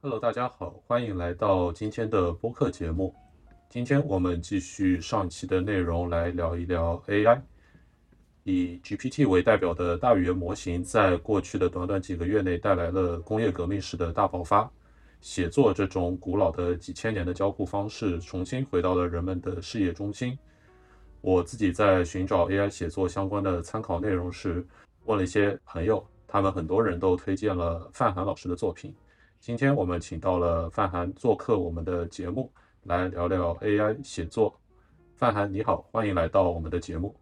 Hello，大家好，欢迎来到今天的播客节目。今天我们继续上期的内容来聊一聊 AI。以 GPT 为代表的大语言模型，在过去的短短几个月内带来了工业革命式的大爆发。写作这种古老的几千年的交互方式，重新回到了人们的视野中心。我自己在寻找 AI 写作相关的参考内容时，问了一些朋友，他们很多人都推荐了范涵老师的作品。今天我们请到了范涵做客我们的节目，来聊聊 AI 写作。范涵你好，欢迎来到我们的节目。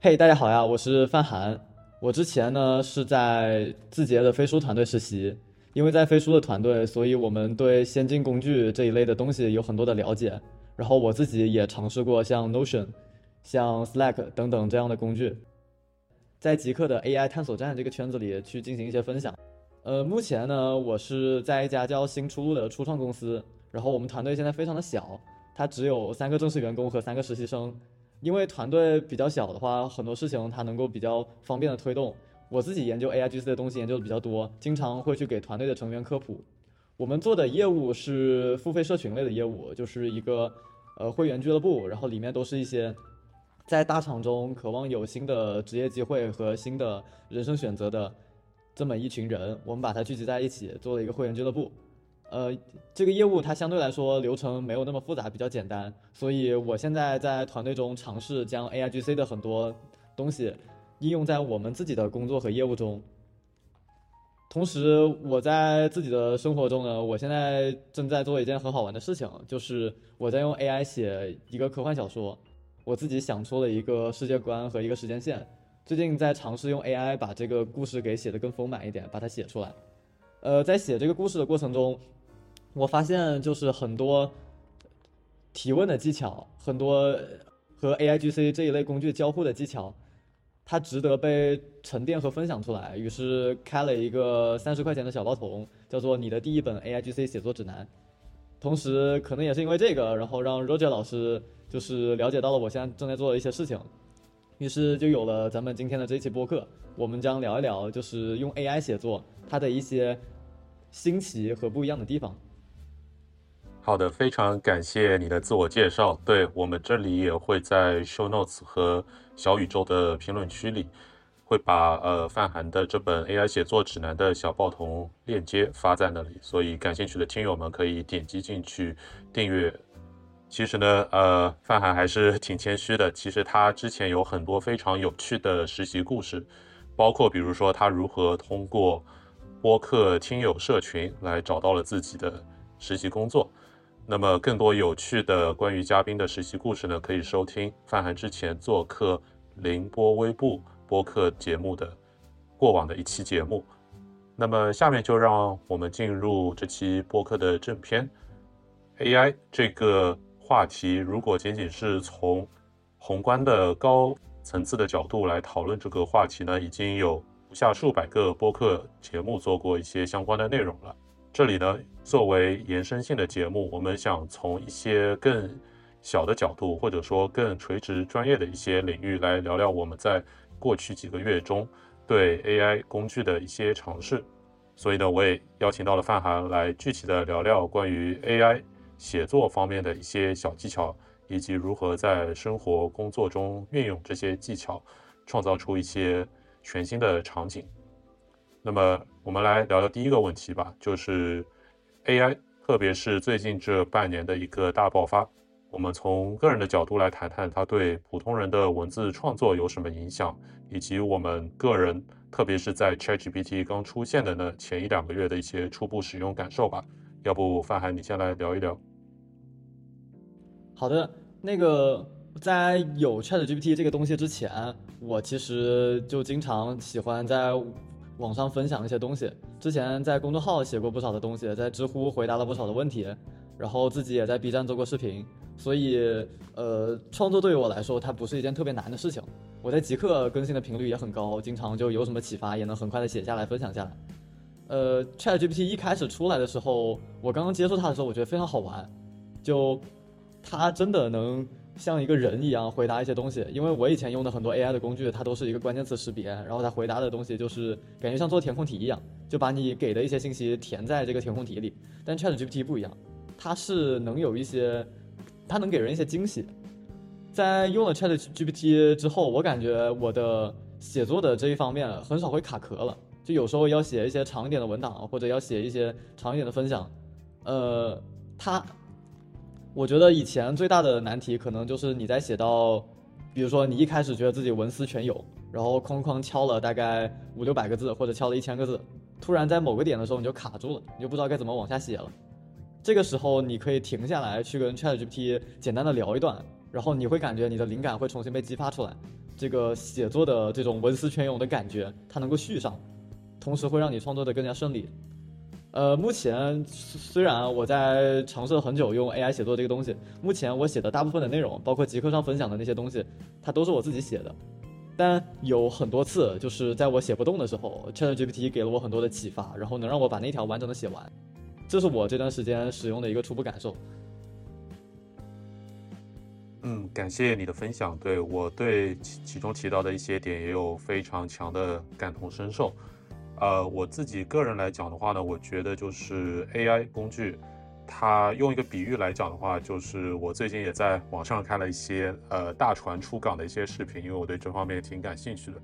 嘿，大家好呀，我是范涵。我之前呢是在字节的飞书团队实习，因为在飞书的团队，所以我们对先进工具这一类的东西有很多的了解。然后我自己也尝试过像 Notion、像 Slack 等等这样的工具，在极客的 AI 探索站这个圈子里去进行一些分享。呃，目前呢，我是在一家叫新出路的初创公司，然后我们团队现在非常的小，它只有三个正式员工和三个实习生。因为团队比较小的话，很多事情它能够比较方便的推动。我自己研究 AIGC 的东西研究的比较多，经常会去给团队的成员科普。我们做的业务是付费社群类的业务，就是一个呃会员俱乐部，然后里面都是一些在大厂中渴望有新的职业机会和新的人生选择的这么一群人，我们把它聚集在一起，做了一个会员俱乐部。呃，这个业务它相对来说流程没有那么复杂，比较简单，所以我现在在团队中尝试将 AIGC 的很多东西应用在我们自己的工作和业务中。同时，我在自己的生活中呢，我现在正在做一件很好玩的事情，就是我在用 AI 写一个科幻小说，我自己想出了一个世界观和一个时间线，最近在尝试用 AI 把这个故事给写得更丰满一点，把它写出来。呃，在写这个故事的过程中。我发现就是很多提问的技巧，很多和 AIGC 这一类工具交互的技巧，它值得被沉淀和分享出来。于是开了一个三十块钱的小报童，叫做“你的第一本 AIGC 写作指南”。同时，可能也是因为这个，然后让 Roger 老师就是了解到了我现在正在做的一些事情，于是就有了咱们今天的这一期播客。我们将聊一聊，就是用 AI 写作它的一些新奇和不一样的地方。好的，非常感谢你的自我介绍。对我们这里也会在 show notes 和小宇宙的评论区里，会把呃范涵的这本 AI 写作指南的小报童链接发在那里，所以感兴趣的听友们可以点击进去订阅。其实呢，呃，范涵还是挺谦虚的。其实他之前有很多非常有趣的实习故事，包括比如说他如何通过播客听友社群来找到了自己的实习工作。那么，更多有趣的关于嘉宾的实习故事呢，可以收听范涵之前做客凌波微步播客节目的过往的一期节目。那么，下面就让我们进入这期播客的正片。AI 这个话题，如果仅仅是从宏观的高层次的角度来讨论这个话题呢，已经有不下数百个播客节目做过一些相关的内容了。这里呢，作为延伸性的节目，我们想从一些更小的角度，或者说更垂直专业的一些领域来聊聊我们在过去几个月中对 AI 工具的一些尝试。所以呢，我也邀请到了范涵来具体的聊聊关于 AI 写作方面的一些小技巧，以及如何在生活工作中运用这些技巧，创造出一些全新的场景。那么，我们来聊聊第一个问题吧，就是 AI，特别是最近这半年的一个大爆发。我们从个人的角度来谈谈它对普通人的文字创作有什么影响，以及我们个人，特别是在 ChatGPT 刚出现的那前一两个月的一些初步使用感受吧。要不，范涵，你先来聊一聊。好的，那个在有 ChatGPT 这个东西之前，我其实就经常喜欢在。网上分享一些东西，之前在公众号写过不少的东西，在知乎回答了不少的问题，然后自己也在 B 站做过视频，所以呃，创作对于我来说，它不是一件特别难的事情。我在极客更新的频率也很高，经常就有什么启发，也能很快的写下来分享下来。呃，ChatGPT 一开始出来的时候，我刚刚接触它的时候，我觉得非常好玩，就它真的能像一个人一样回答一些东西。因为我以前用的很多 AI 的工具，它都是一个关键词识别，然后它回答的东西就是感觉像做填空题一样，就把你给的一些信息填在这个填空题里。但 ChatGPT 不一样，它是能有一些，它能给人一些惊喜。在用了 ChatGPT 之后，我感觉我的写作的这一方面很少会卡壳了。就有时候要写一些长一点的文档，或者要写一些长一点的分享，呃，它，我觉得以前最大的难题可能就是你在写到，比如说你一开始觉得自己文思泉涌，然后哐哐敲了大概五六百个字，或者敲了一千个字，突然在某个点的时候你就卡住了，你就不知道该怎么往下写了。这个时候你可以停下来去跟 ChatGPT 简单的聊一段，然后你会感觉你的灵感会重新被激发出来，这个写作的这种文思泉涌的感觉它能够续上。同时会让你创作的更加顺利。呃，目前虽然我在尝试了很久用 AI 写作这个东西，目前我写的大部分的内容，包括极客上分享的那些东西，它都是我自己写的。但有很多次，就是在我写不动的时候，ChatGPT 给了我很多的启发，然后能让我把那条完整的写完。这是我这段时间使用的一个初步感受。嗯，感谢你的分享。对我对其中提到的一些点也有非常强的感同身受。呃，我自己个人来讲的话呢，我觉得就是 AI 工具，它用一个比喻来讲的话，就是我最近也在网上看了一些呃大船出港的一些视频，因为我对这方面挺感兴趣的。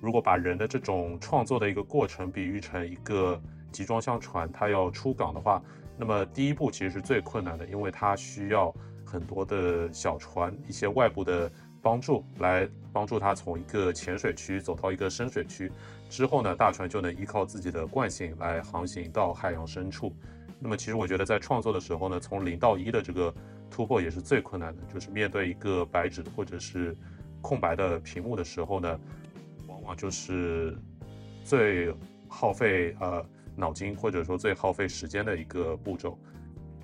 如果把人的这种创作的一个过程比喻成一个集装箱船，它要出港的话，那么第一步其实是最困难的，因为它需要很多的小船，一些外部的帮助来帮助它从一个浅水区走到一个深水区。之后呢，大船就能依靠自己的惯性来航行到海洋深处。那么，其实我觉得在创作的时候呢，从零到一的这个突破也是最困难的。就是面对一个白纸或者是空白的屏幕的时候呢，往往就是最耗费呃脑筋或者说最耗费时间的一个步骤。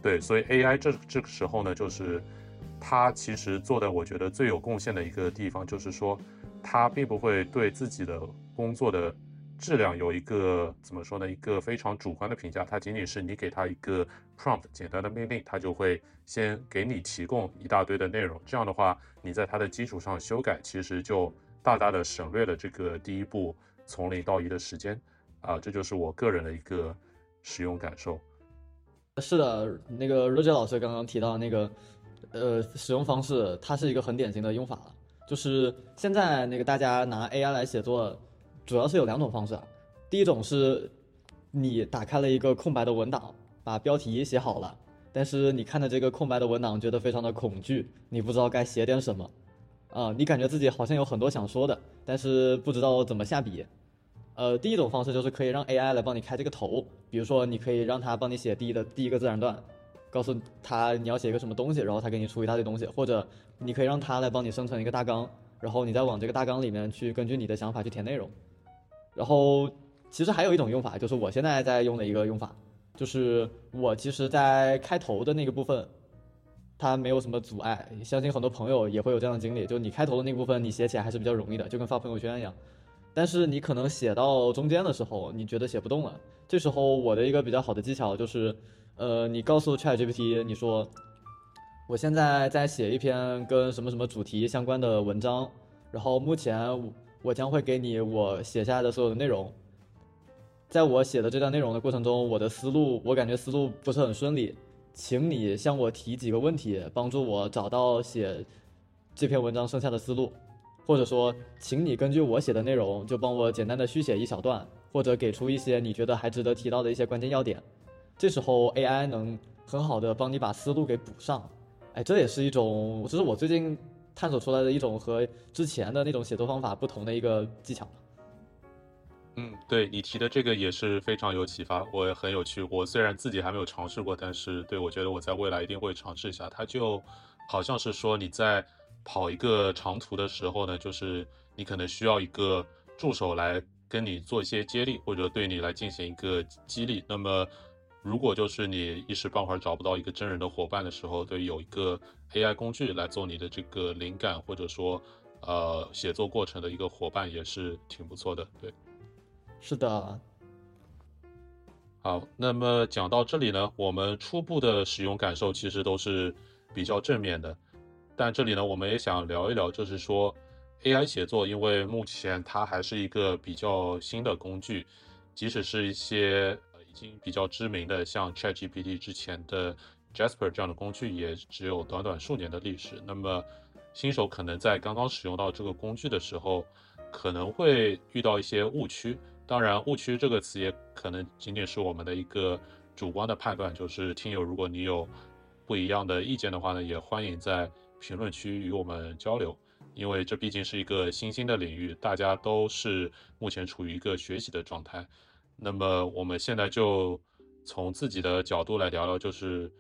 对，所以 AI 这这个时候呢，就是它其实做的我觉得最有贡献的一个地方，就是说它并不会对自己的工作的质量有一个怎么说呢？一个非常主观的评价，它仅仅是你给它一个 prompt 简单的命令，它就会先给你提供一大堆的内容。这样的话，你在它的基础上修改，其实就大大的省略了这个第一步从零到一的时间。啊，这就是我个人的一个使用感受。是的，那个 Roger 老师刚刚提到那个呃使用方式，它是一个很典型的用法了。就是现在那个大家拿 AI 来写作，主要是有两种方式啊。第一种是，你打开了一个空白的文档，把标题写好了，但是你看的这个空白的文档觉得非常的恐惧，你不知道该写点什么，啊，你感觉自己好像有很多想说的，但是不知道怎么下笔。呃，第一种方式就是可以让 AI 来帮你开这个头，比如说你可以让它帮你写第一的第一个自然段。告诉他你要写一个什么东西，然后他给你出一大堆东西，或者你可以让他来帮你生成一个大纲，然后你再往这个大纲里面去根据你的想法去填内容。然后其实还有一种用法，就是我现在在用的一个用法，就是我其实，在开头的那个部分，它没有什么阻碍，相信很多朋友也会有这样的经历，就你开头的那部分你写起来还是比较容易的，就跟发朋友圈一样。但是你可能写到中间的时候，你觉得写不动了，这时候我的一个比较好的技巧就是。呃，你告诉 ChatGPT，你说，我现在在写一篇跟什么什么主题相关的文章，然后目前我将会给你我写下来的所有的内容。在我写的这段内容的过程中，我的思路我感觉思路不是很顺利，请你向我提几个问题，帮助我找到写这篇文章剩下的思路，或者说，请你根据我写的内容就帮我简单的续写一小段，或者给出一些你觉得还值得提到的一些关键要点。这时候 AI 能很好的帮你把思路给补上，哎，这也是一种，这是我最近探索出来的一种和之前的那种写作方法不同的一个技巧。嗯，对你提的这个也是非常有启发，我也很有趣。我虽然自己还没有尝试过，但是对我觉得我在未来一定会尝试一下。它就好像是说你在跑一个长途的时候呢，就是你可能需要一个助手来跟你做一些接力，或者对你来进行一个激励。那么如果就是你一时半会儿找不到一个真人的伙伴的时候，对，有一个 AI 工具来做你的这个灵感或者说呃写作过程的一个伙伴也是挺不错的，对。是的。好，那么讲到这里呢，我们初步的使用感受其实都是比较正面的，但这里呢，我们也想聊一聊，就是说 AI 写作，因为目前它还是一个比较新的工具，即使是一些已经比较知名的，像 ChatGPT 之前的 Jasper 这样的工具，也只有短短数年的历史。那么新手可能在刚刚使用到这个工具的时候，可能会遇到一些误区。当然，误区这个词也可能仅仅是我们的一个主观的判断。就是听友，如果你有不一样的意见的话呢，也欢迎在。评论区与我们交流，因为这毕竟是一个新兴的领域，大家都是目前处于一个学习的状态。那么我们现在就从自己的角度来聊聊，就是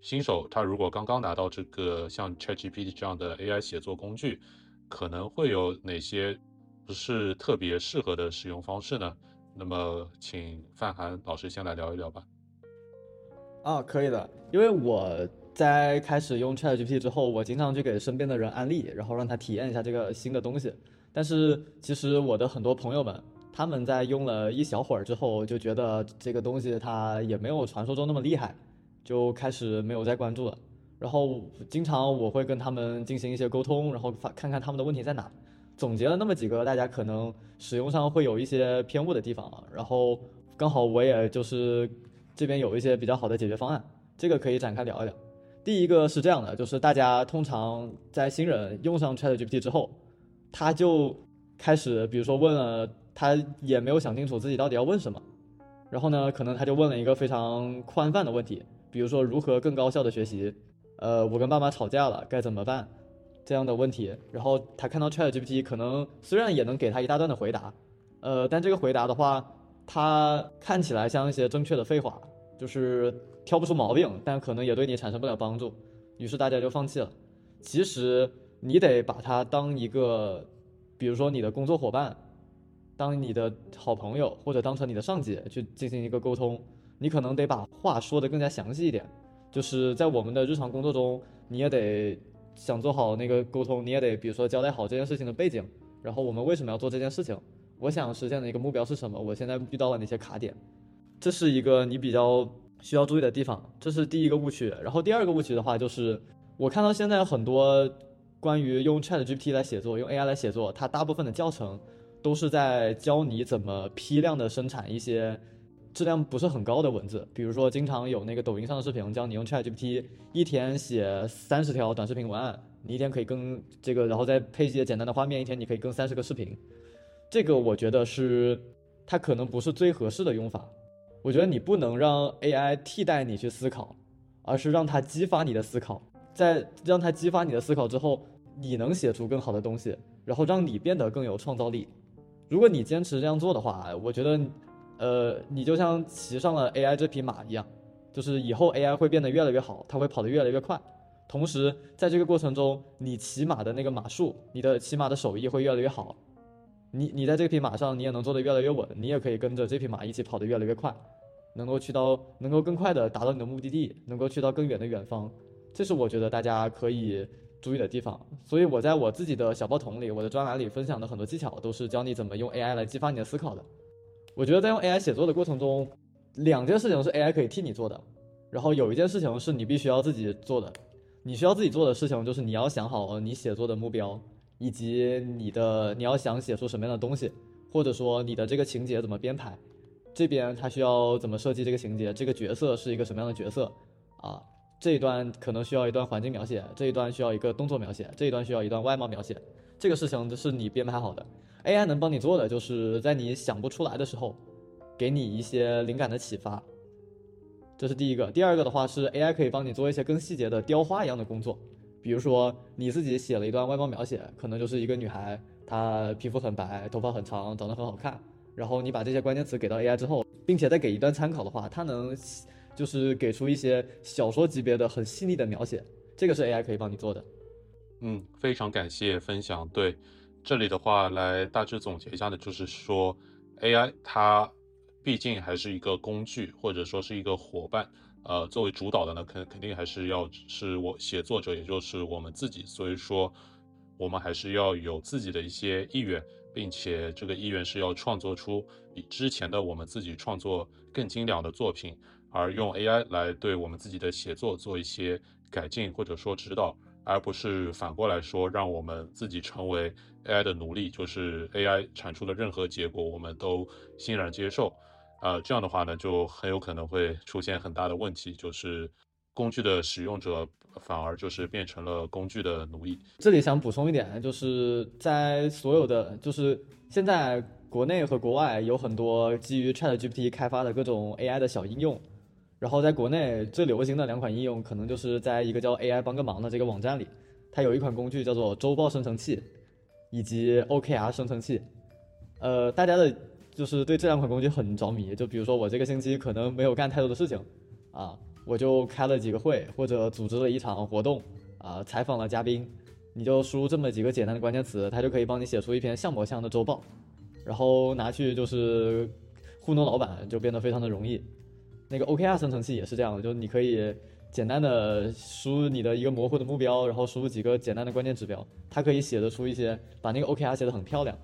新手他如果刚刚拿到这个像 ChatGPT 这样的 AI 写作工具，可能会有哪些不是特别适合的使用方式呢？那么请范涵老师先来聊一聊吧。啊，可以的，因为我。在开始用 ChatGPT 之后，我经常去给身边的人安利，然后让他体验一下这个新的东西。但是其实我的很多朋友们，他们在用了一小会儿之后，就觉得这个东西它也没有传说中那么厉害，就开始没有再关注了。然后经常我会跟他们进行一些沟通，然后发看看他们的问题在哪，总结了那么几个大家可能使用上会有一些偏误的地方，然后刚好我也就是这边有一些比较好的解决方案，这个可以展开聊一聊。第一个是这样的，就是大家通常在新人用上 ChatGPT 之后，他就开始，比如说问了，他也没有想清楚自己到底要问什么，然后呢，可能他就问了一个非常宽泛的问题，比如说如何更高效的学习，呃，我跟爸妈吵架了该怎么办，这样的问题，然后他看到 ChatGPT 可能虽然也能给他一大段的回答，呃，但这个回答的话，他看起来像一些正确的废话。就是挑不出毛病，但可能也对你产生不了帮助，于是大家就放弃了。其实你得把它当一个，比如说你的工作伙伴，当你的好朋友，或者当成你的上级去进行一个沟通。你可能得把话说得更加详细一点。就是在我们的日常工作中，你也得想做好那个沟通，你也得比如说交代好这件事情的背景，然后我们为什么要做这件事情，我想实现的一个目标是什么，我现在遇到了哪些卡点。这是一个你比较需要注意的地方，这是第一个误区。然后第二个误区的话，就是我看到现在很多关于用 ChatGPT 来写作、用 AI 来写作，它大部分的教程都是在教你怎么批量的生产一些质量不是很高的文字。比如说，经常有那个抖音上的视频教你用 ChatGPT 一天写三十条短视频文案，你一天可以更这个，然后再配一些简单的画面，一天你可以更三十个视频。这个我觉得是它可能不是最合适的用法。我觉得你不能让 AI 替代你去思考，而是让它激发你的思考，在让它激发你的思考之后，你能写出更好的东西，然后让你变得更有创造力。如果你坚持这样做的话，我觉得，呃，你就像骑上了 AI 这匹马一样，就是以后 AI 会变得越来越好，它会跑得越来越快。同时，在这个过程中，你骑马的那个马术，你的骑马的手艺会越来越好。你你在这匹马上，你也能做得越来越稳，你也可以跟着这匹马一起跑得越来越快。能够去到，能够更快的达到你的目的地，能够去到更远的远方，这是我觉得大家可以注意的地方。所以我在我自己的小报童里，我的专栏里分享的很多技巧，都是教你怎么用 AI 来激发你的思考的。我觉得在用 AI 写作的过程中，两件事情是 AI 可以替你做的，然后有一件事情是你必须要自己做的。你需要自己做的事情就是你要想好你写作的目标，以及你的你要想写出什么样的东西，或者说你的这个情节怎么编排。这边他需要怎么设计这个情节？这个角色是一个什么样的角色？啊，这一段可能需要一段环境描写，这一段需要一个动作描写，这一段需要一段外貌描写。这个事情是你编排好的，AI 能帮你做的，就是在你想不出来的时候，给你一些灵感的启发。这是第一个。第二个的话是 AI 可以帮你做一些更细节的雕花一样的工作，比如说你自己写了一段外貌描写，可能就是一个女孩，她皮肤很白，头发很长，长得很好看。然后你把这些关键词给到 AI 之后，并且再给一段参考的话，它能就是给出一些小说级别的很细腻的描写，这个是 AI 可以帮你做的。嗯，非常感谢分享。对，这里的话来大致总结一下呢，就是说 AI 它毕竟还是一个工具，或者说是一个伙伴。呃，作为主导的呢，肯肯定还是要是我写作者，也就是我们自己。所以说，我们还是要有自己的一些意愿。并且这个意愿是要创作出比之前的我们自己创作更精良的作品，而用 AI 来对我们自己的写作做一些改进或者说指导，而不是反过来说让我们自己成为 AI 的奴隶，就是 AI 产出的任何结果我们都欣然接受。呃，这样的话呢，就很有可能会出现很大的问题，就是工具的使用者反而就是变成了工具的奴隶。这里想补充一点，就是在所有的，就是现在国内和国外有很多基于 ChatGPT 开发的各种 AI 的小应用，然后在国内最流行的两款应用，可能就是在一个叫 AI 帮个忙的这个网站里，它有一款工具叫做周报生成器，以及 OKR 生成器，呃，大家的。就是对这两款工具很着迷，就比如说我这个星期可能没有干太多的事情，啊，我就开了几个会或者组织了一场活动，啊，采访了嘉宾，你就输入这么几个简单的关键词，它就可以帮你写出一篇像模像的周报，然后拿去就是糊弄老板，就变得非常的容易。那个 OKR 生成器也是这样的，就是你可以简单的输入你的一个模糊的目标，然后输入几个简单的关键指标，它可以写得出一些，把那个 OKR 写得很漂亮。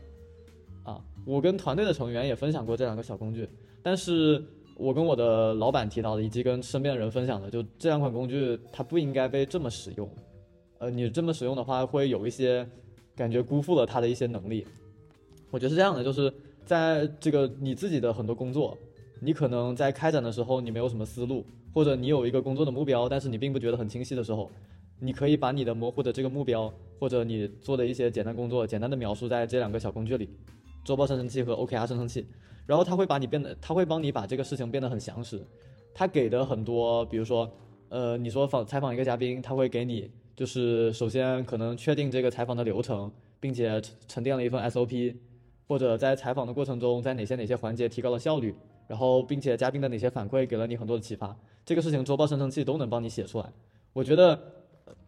啊，我跟团队的成员也分享过这两个小工具，但是我跟我的老板提到的，以及跟身边的人分享的，就这两款工具它不应该被这么使用，呃，你这么使用的话，会有一些感觉辜负了它的一些能力。我觉得是这样的，就是在这个你自己的很多工作，你可能在开展的时候你没有什么思路，或者你有一个工作的目标，但是你并不觉得很清晰的时候，你可以把你的模糊的这个目标，或者你做的一些简单工作，简单的描述在这两个小工具里。周报生成器和 OKR 生成器，然后它会把你变得，它会帮你把这个事情变得很详实。它给的很多，比如说，呃，你说访采访一个嘉宾，他会给你，就是首先可能确定这个采访的流程，并且沉淀了一份 SOP，或者在采访的过程中，在哪些哪些环节提高了效率，然后并且嘉宾的哪些反馈给了你很多的启发，这个事情周报生成器都能帮你写出来。我觉得，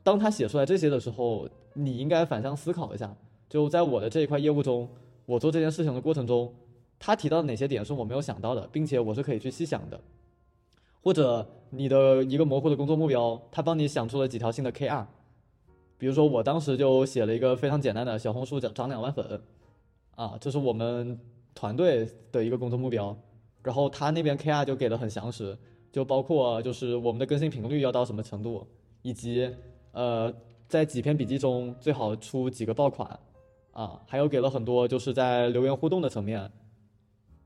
当他写出来这些的时候，你应该反向思考一下，就在我的这一块业务中。我做这件事情的过程中，他提到哪些点是我没有想到的，并且我是可以去细想的。或者你的一个模糊的工作目标，他帮你想出了几条新的 KR。比如说我当时就写了一个非常简单的小红书涨涨两万粉，啊，这是我们团队的一个工作目标。然后他那边 KR 就给的很详实，就包括就是我们的更新频率要到什么程度，以及呃在几篇笔记中最好出几个爆款。啊，还有给了很多就是在留言互动的层面，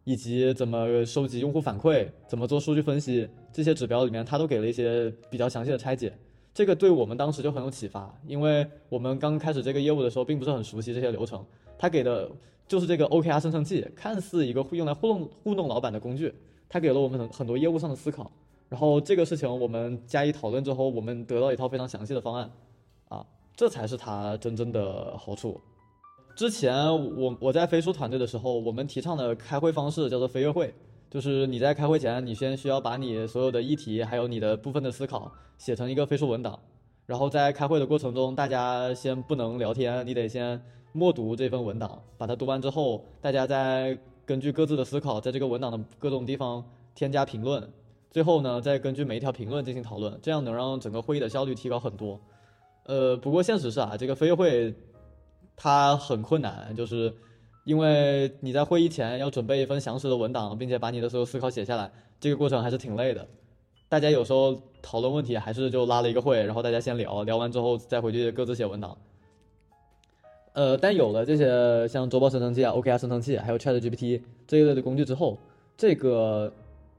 以及怎么收集用户反馈，怎么做数据分析这些指标里面，他都给了一些比较详细的拆解。这个对我们当时就很有启发，因为我们刚开始这个业务的时候，并不是很熟悉这些流程。他给的就是这个 OKR 生成器，看似一个会用来糊弄糊弄老板的工具，他给了我们很很多业务上的思考。然后这个事情我们加以讨论之后，我们得到一套非常详细的方案。啊，这才是它真正的好处。之前我我在飞书团队的时候，我们提倡的开会方式叫做飞跃会，就是你在开会前，你先需要把你所有的议题还有你的部分的思考写成一个飞书文档，然后在开会的过程中，大家先不能聊天，你得先默读这份文档，把它读完之后，大家再根据各自的思考，在这个文档的各种地方添加评论，最后呢，再根据每一条评论进行讨论，这样能让整个会议的效率提高很多。呃，不过现实是啊，这个飞跃会。它很困难，就是因为你在会议前要准备一份详实的文档，并且把你的所有思考写下来，这个过程还是挺累的。大家有时候讨论问题还是就拉了一个会，然后大家先聊聊完之后再回去各自写文档。呃，但有了这些像周报生成器啊、OKR 生成器，还有 ChatGPT 这一类的工具之后，这个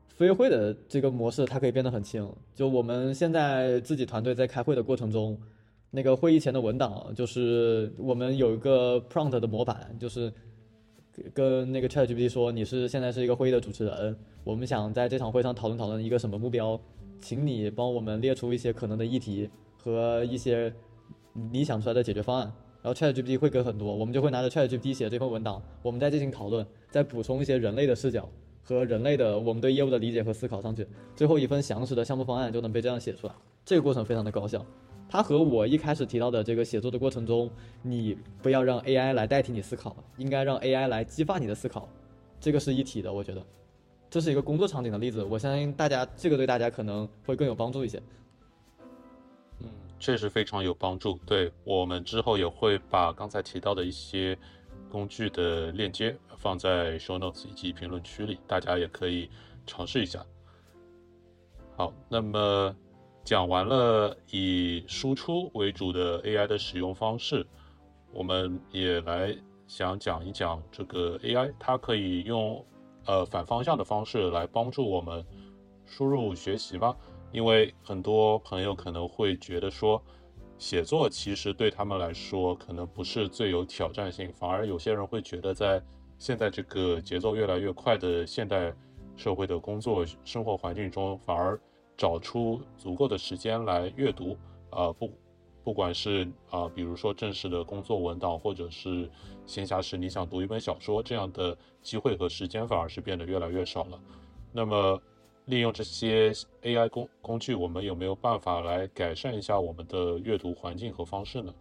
飞跃会的这个模式它可以变得很轻。就我们现在自己团队在开会的过程中。那个会议前的文档，就是我们有一个 prompt 的模板，就是跟那个 ChatGPT 说，你是现在是一个会议的主持人，我们想在这场会上讨论讨论一个什么目标，请你帮我们列出一些可能的议题和一些你想出来的解决方案。然后 ChatGPT 会给很多，我们就会拿着 ChatGPT 写这份文档，我们再进行讨论，再补充一些人类的视角和人类的我们对业务的理解和思考上去，最后一份详实的项目方案就能被这样写出来。这个过程非常的高效。它和我一开始提到的这个写作的过程中，你不要让 AI 来代替你思考，应该让 AI 来激发你的思考，这个是一体的。我觉得，这是一个工作场景的例子，我相信大家这个对大家可能会更有帮助一些。嗯，确实非常有帮助。对我们之后也会把刚才提到的一些工具的链接放在 show notes 以及评论区里，大家也可以尝试一下。好，那么。讲完了以输出为主的 AI 的使用方式，我们也来想讲一讲这个 AI，它可以用呃反方向的方式来帮助我们输入学习吗？因为很多朋友可能会觉得说，写作其实对他们来说可能不是最有挑战性，反而有些人会觉得在现在这个节奏越来越快的现代社会的工作生活环境中，反而找出足够的时间来阅读，啊不，不管是啊比如说正式的工作文档，或者是闲暇时你想读一本小说，这样的机会和时间反而是变得越来越少了。那么，利用这些 AI 工工具，我们有没有办法来改善一下我们的阅读环境和方式呢？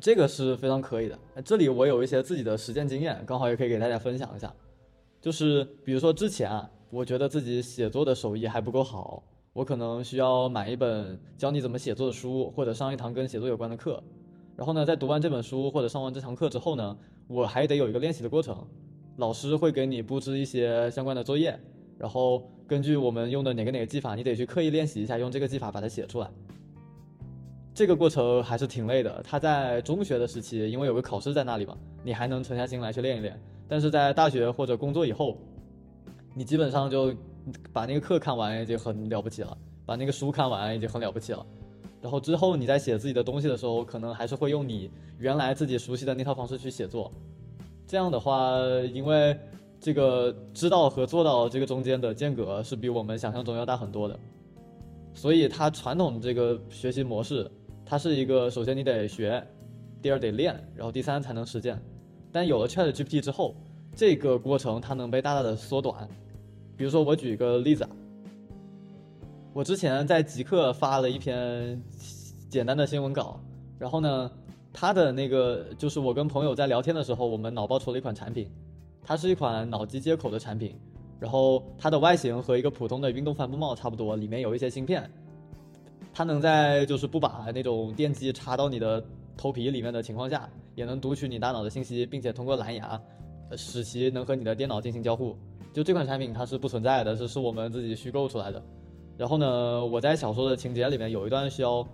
这个是非常可以的。这里我有一些自己的实践经验，刚好也可以给大家分享一下。就是比如说之前啊，我觉得自己写作的手艺还不够好，我可能需要买一本教你怎么写作的书，或者上一堂跟写作有关的课。然后呢，在读完这本书或者上完这堂课之后呢，我还得有一个练习的过程。老师会给你布置一些相关的作业，然后根据我们用的哪个哪个技法，你得去刻意练习一下，用这个技法把它写出来。这个过程还是挺累的。他在中学的时期，因为有个考试在那里嘛，你还能沉下心来去练一练。但是在大学或者工作以后，你基本上就把那个课看完已经很了不起了，把那个书看完已经很了不起了。然后之后你在写自己的东西的时候，可能还是会用你原来自己熟悉的那套方式去写作。这样的话，因为这个知道和做到这个中间的间隔是比我们想象中要大很多的，所以它传统这个学习模式，它是一个首先你得学，第二得练，然后第三才能实践。但有了 Chat GPT 之后，这个过程它能被大大的缩短。比如说我举一个例子啊，我之前在极客发了一篇简单的新闻稿，然后呢。它的那个就是我跟朋友在聊天的时候，我们脑爆出了一款产品，它是一款脑机接口的产品，然后它的外形和一个普通的运动帆布帽差不多，里面有一些芯片，它能在就是不把那种电机插到你的头皮里面的情况下，也能读取你大脑的信息，并且通过蓝牙，使其能和你的电脑进行交互。就这款产品它是不存在的，是是我们自己虚构出来的。然后呢，我在小说的情节里面有一段需要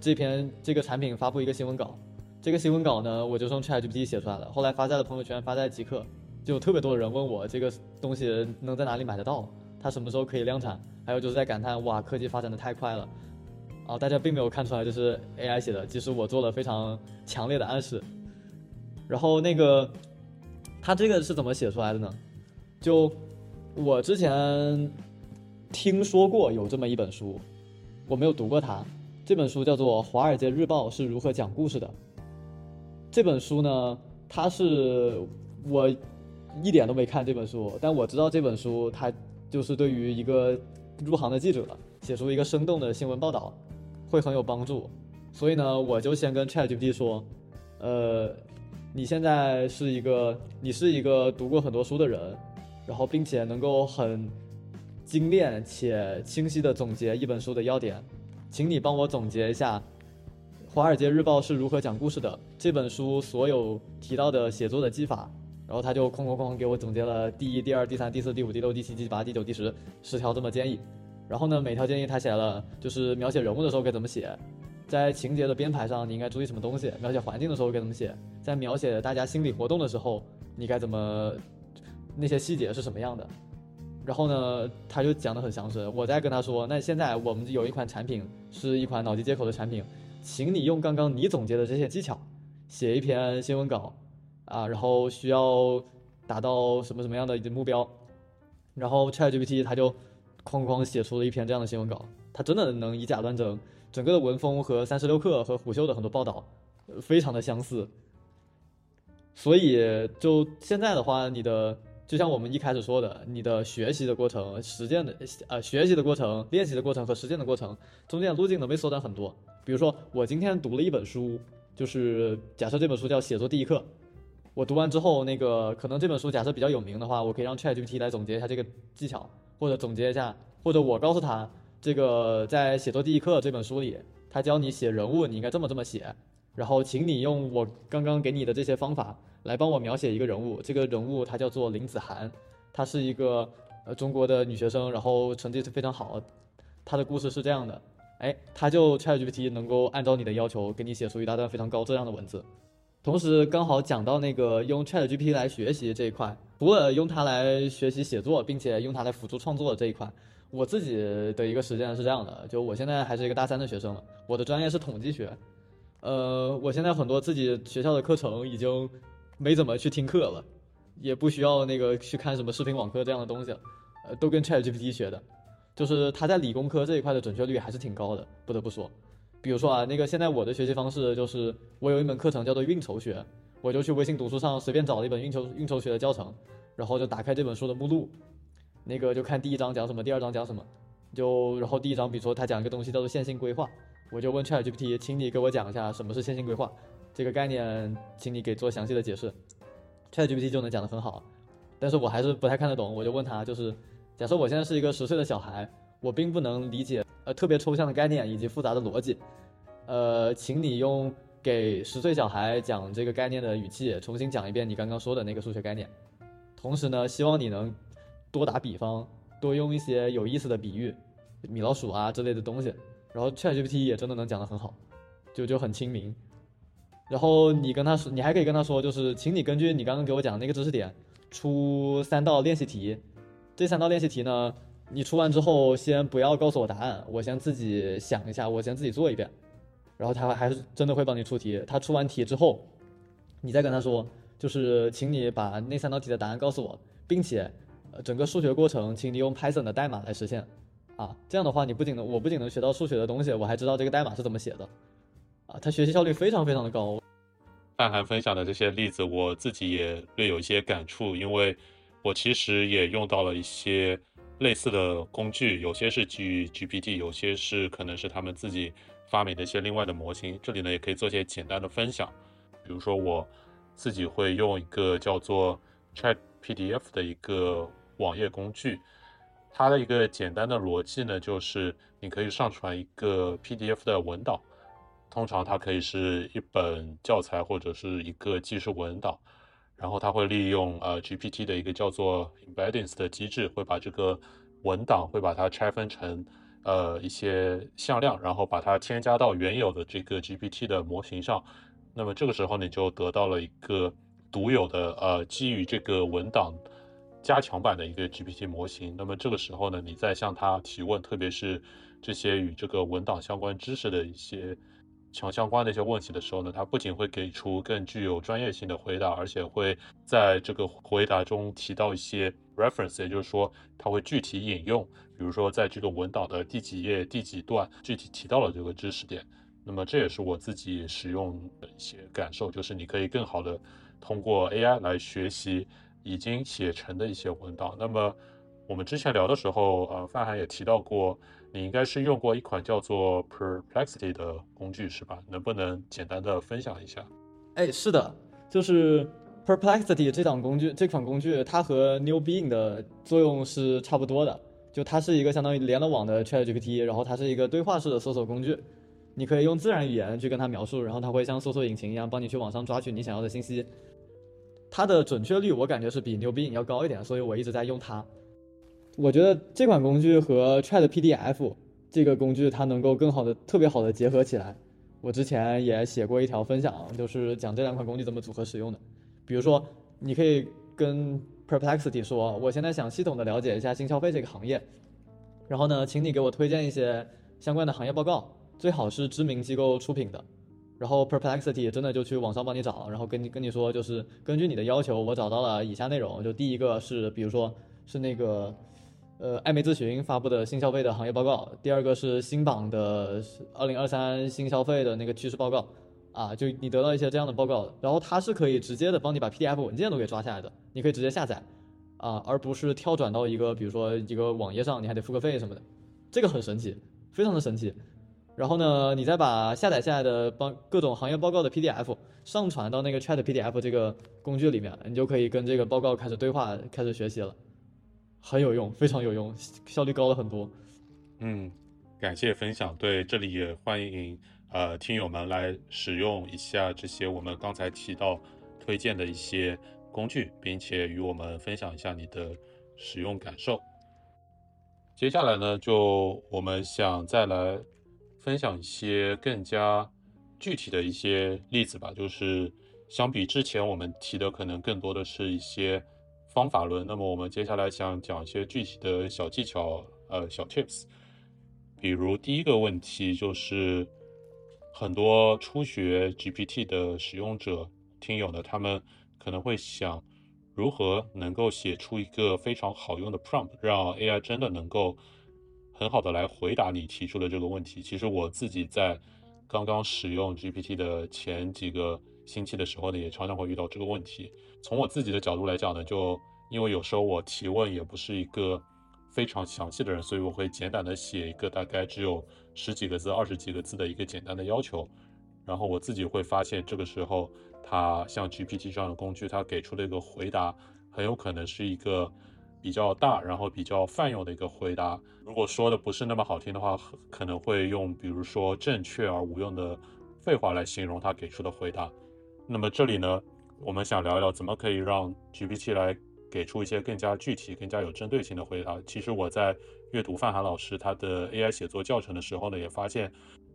这篇这个产品发布一个新闻稿。这个新闻稿呢，我就用 ChatGPT 写出来了。后来发在了朋友圈，发在极客，就有特别多的人问我这个东西能在哪里买得到，它什么时候可以量产？还有就是在感叹哇，科技发展的太快了。啊，大家并没有看出来这是 AI 写的，其实我做了非常强烈的暗示。然后那个，他这个是怎么写出来的呢？就我之前听说过有这么一本书，我没有读过它。这本书叫做《华尔街日报是如何讲故事的》。这本书呢，它是我一点都没看这本书，但我知道这本书它就是对于一个入行的记者写出一个生动的新闻报道会很有帮助，所以呢，我就先跟 ChatGPT 说，呃，你现在是一个你是一个读过很多书的人，然后并且能够很精炼且清晰的总结一本书的要点，请你帮我总结一下。《华尔街日报》是如何讲故事的？这本书所有提到的写作的技法，然后他就哐哐哐给我总结了第一、第二、第三、第四、第五、第六、第七、第八、第九、第十十条这么建议。然后呢，每条建议他写了，就是描写人物的时候该怎么写，在情节的编排上你应该注意什么东西，描写环境的时候该怎么写，在描写大家心理活动的时候你该怎么，那些细节是什么样的。然后呢，他就讲的很详实。我再跟他说，那现在我们有一款产品，是一款脑机接口的产品。请你用刚刚你总结的这些技巧，写一篇新闻稿，啊，然后需要达到什么什么样的目标，然后 ChatGPT 它就哐哐写出了一篇这样的新闻稿，它真的能以假乱真，整个的文风和三十六氪和虎嗅的很多报道，非常的相似。所以就现在的话，你的就像我们一开始说的，你的学习的过程、实践的呃学习的过程、练习的过程和实践的过程，中间的路径能被缩短很多。比如说，我今天读了一本书，就是假设这本书叫《写作第一课》，我读完之后，那个可能这本书假设比较有名的话，我可以让 ChatGPT 来总结一下这个技巧，或者总结一下，或者我告诉他，这个在《写作第一课》这本书里，他教你写人物，你应该这么这么写，然后请你用我刚刚给你的这些方法来帮我描写一个人物，这个人物她叫做林子涵，她是一个呃中国的女学生，然后成绩是非常好。她的故事是这样的，哎，它就 ChatGPT 能够按照你的要求给你写出一大段非常高质量的文字。同时，刚好讲到那个用 ChatGPT 来学习这一块，除了用它来学习写作，并且用它来辅助创作的这一块，我自己的一个实践是这样的：就我现在还是一个大三的学生了，我的专业是统计学，呃，我现在很多自己学校的课程已经没怎么去听课了，也不需要那个去看什么视频网课这样的东西了，呃，都跟 ChatGPT 学的，就是它在理工科这一块的准确率还是挺高的，不得不说。比如说啊，那个现在我的学习方式就是，我有一门课程叫做运筹学，我就去微信读书上随便找了一本运筹运筹学的教程，然后就打开这本书的目录，那个就看第一章讲什么，第二章讲什么，就然后第一章比如说他讲一个东西叫做线性规划，我就问 ChatGPT，请你给我讲一下什么是线性规划这个概念，请你给做详细的解释，ChatGPT 就能讲得很好，但是我还是不太看得懂，我就问他，就是假设我现在是一个十岁的小孩，我并不能理解。呃，特别抽象的概念以及复杂的逻辑，呃，请你用给十岁小孩讲这个概念的语气重新讲一遍你刚刚说的那个数学概念。同时呢，希望你能多打比方，多用一些有意思的比喻，米老鼠啊之类的东西。然后 ChatGPT 也真的能讲得很好，就就很亲民。然后你跟他说，你还可以跟他说，就是请你根据你刚刚给我讲的那个知识点出三道练习题。这三道练习题呢？你出完之后，先不要告诉我答案，我先自己想一下，我先自己做一遍，然后他还是真的会帮你出题。他出完题之后，你再跟他说，就是请你把那三道题的答案告诉我，并且，呃，整个数学过程，请你用 Python 的代码来实现。啊，这样的话，你不仅能我不仅能学到数学的东西，我还知道这个代码是怎么写的。啊，他学习效率非常非常的高。范涵分享的这些例子，我自己也略有一些感触，因为我其实也用到了一些。类似的工具，有些是基于 GPT，有些是可能是他们自己发明的一些另外的模型。这里呢，也可以做一些简单的分享。比如说，我自己会用一个叫做 Chat PDF 的一个网页工具，它的一个简单的逻辑呢，就是你可以上传一个 PDF 的文档，通常它可以是一本教材或者是一个记事文档。然后它会利用呃 GPT 的一个叫做 embeddings 的机制，会把这个文档会把它拆分成呃一些向量，然后把它添加到原有的这个 GPT 的模型上。那么这个时候你就得到了一个独有的呃基于这个文档加强版的一个 GPT 模型。那么这个时候呢，你再向它提问，特别是这些与这个文档相关知识的一些。强相关的一些问题的时候呢，它不仅会给出更具有专业性的回答，而且会在这个回答中提到一些 reference，也就是说，它会具体引用，比如说在这个文档的第几页、第几段具体提到了这个知识点。那么这也是我自己使用的一些感受，就是你可以更好的通过 AI 来学习已经写成的一些文档。那么我们之前聊的时候，呃，范涵也提到过。你应该是用过一款叫做 Perplexity 的工具是吧？能不能简单的分享一下？哎，是的，就是 Perplexity 这档工具，这款工具它和 New Bing 的作用是差不多的，就它是一个相当于连了网的 ChatGPT，然后它是一个对话式的搜索工具，你可以用自然语言去跟它描述，然后它会像搜索引擎一样帮你去网上抓取你想要的信息。它的准确率我感觉是比 New Bing 要高一点，所以我一直在用它。我觉得这款工具和 Chat PDF 这个工具，它能够更好的、特别好的结合起来。我之前也写过一条分享，就是讲这两款工具怎么组合使用的。比如说，你可以跟 Perplexity 说，我现在想系统的了解一下新消费这个行业，然后呢，请你给我推荐一些相关的行业报告，最好是知名机构出品的。然后 Perplexity 真的就去网上帮你找，然后跟你跟你说，就是根据你的要求，我找到了以下内容。就第一个是，比如说是那个。呃，艾媒咨询发布的新消费的行业报告，第二个是新榜的二零二三新消费的那个趋势报告，啊，就你得到一些这样的报告，然后它是可以直接的帮你把 PDF 文件都给抓下来的，你可以直接下载，啊，而不是跳转到一个比如说一个网页上，你还得付个费什么的，这个很神奇，非常的神奇。然后呢，你再把下载下来的帮各种行业报告的 PDF 上传到那个 Chat PDF 这个工具里面，你就可以跟这个报告开始对话，开始学习了。很有用，非常有用，效率高了很多。嗯，感谢分享。对，这里也欢迎呃听友们来使用一下这些我们刚才提到推荐的一些工具，并且与我们分享一下你的使用感受。接下来呢，就我们想再来分享一些更加具体的一些例子吧，就是相比之前我们提的，可能更多的是一些方法论。那么我们接下来想讲一些具体的小技巧，呃，小 tips。比如第一个问题就是，很多初学 GPT 的使用者、听友呢，他们可能会想，如何能够写出一个非常好用的 prompt，让 AI 真的能够很好的来回答你提出的这个问题。其实我自己在刚刚使用 GPT 的前几个星期的时候呢，也常常会遇到这个问题。从我自己的角度来讲呢，就因为有时候我提问也不是一个。非常详细的人，所以我会简短的写一个大概只有十几个字、二十几个字的一个简单的要求，然后我自己会发现，这个时候它像 GPT 这样的工具，它给出的一个回答很有可能是一个比较大，然后比较泛用的一个回答。如果说的不是那么好听的话，可能会用比如说正确而无用的废话来形容他给出的回答。那么这里呢，我们想聊一聊怎么可以让 GPT 来。给出一些更加具体、更加有针对性的回答。其实我在阅读范涵老师他的 AI 写作教程的时候呢，也发现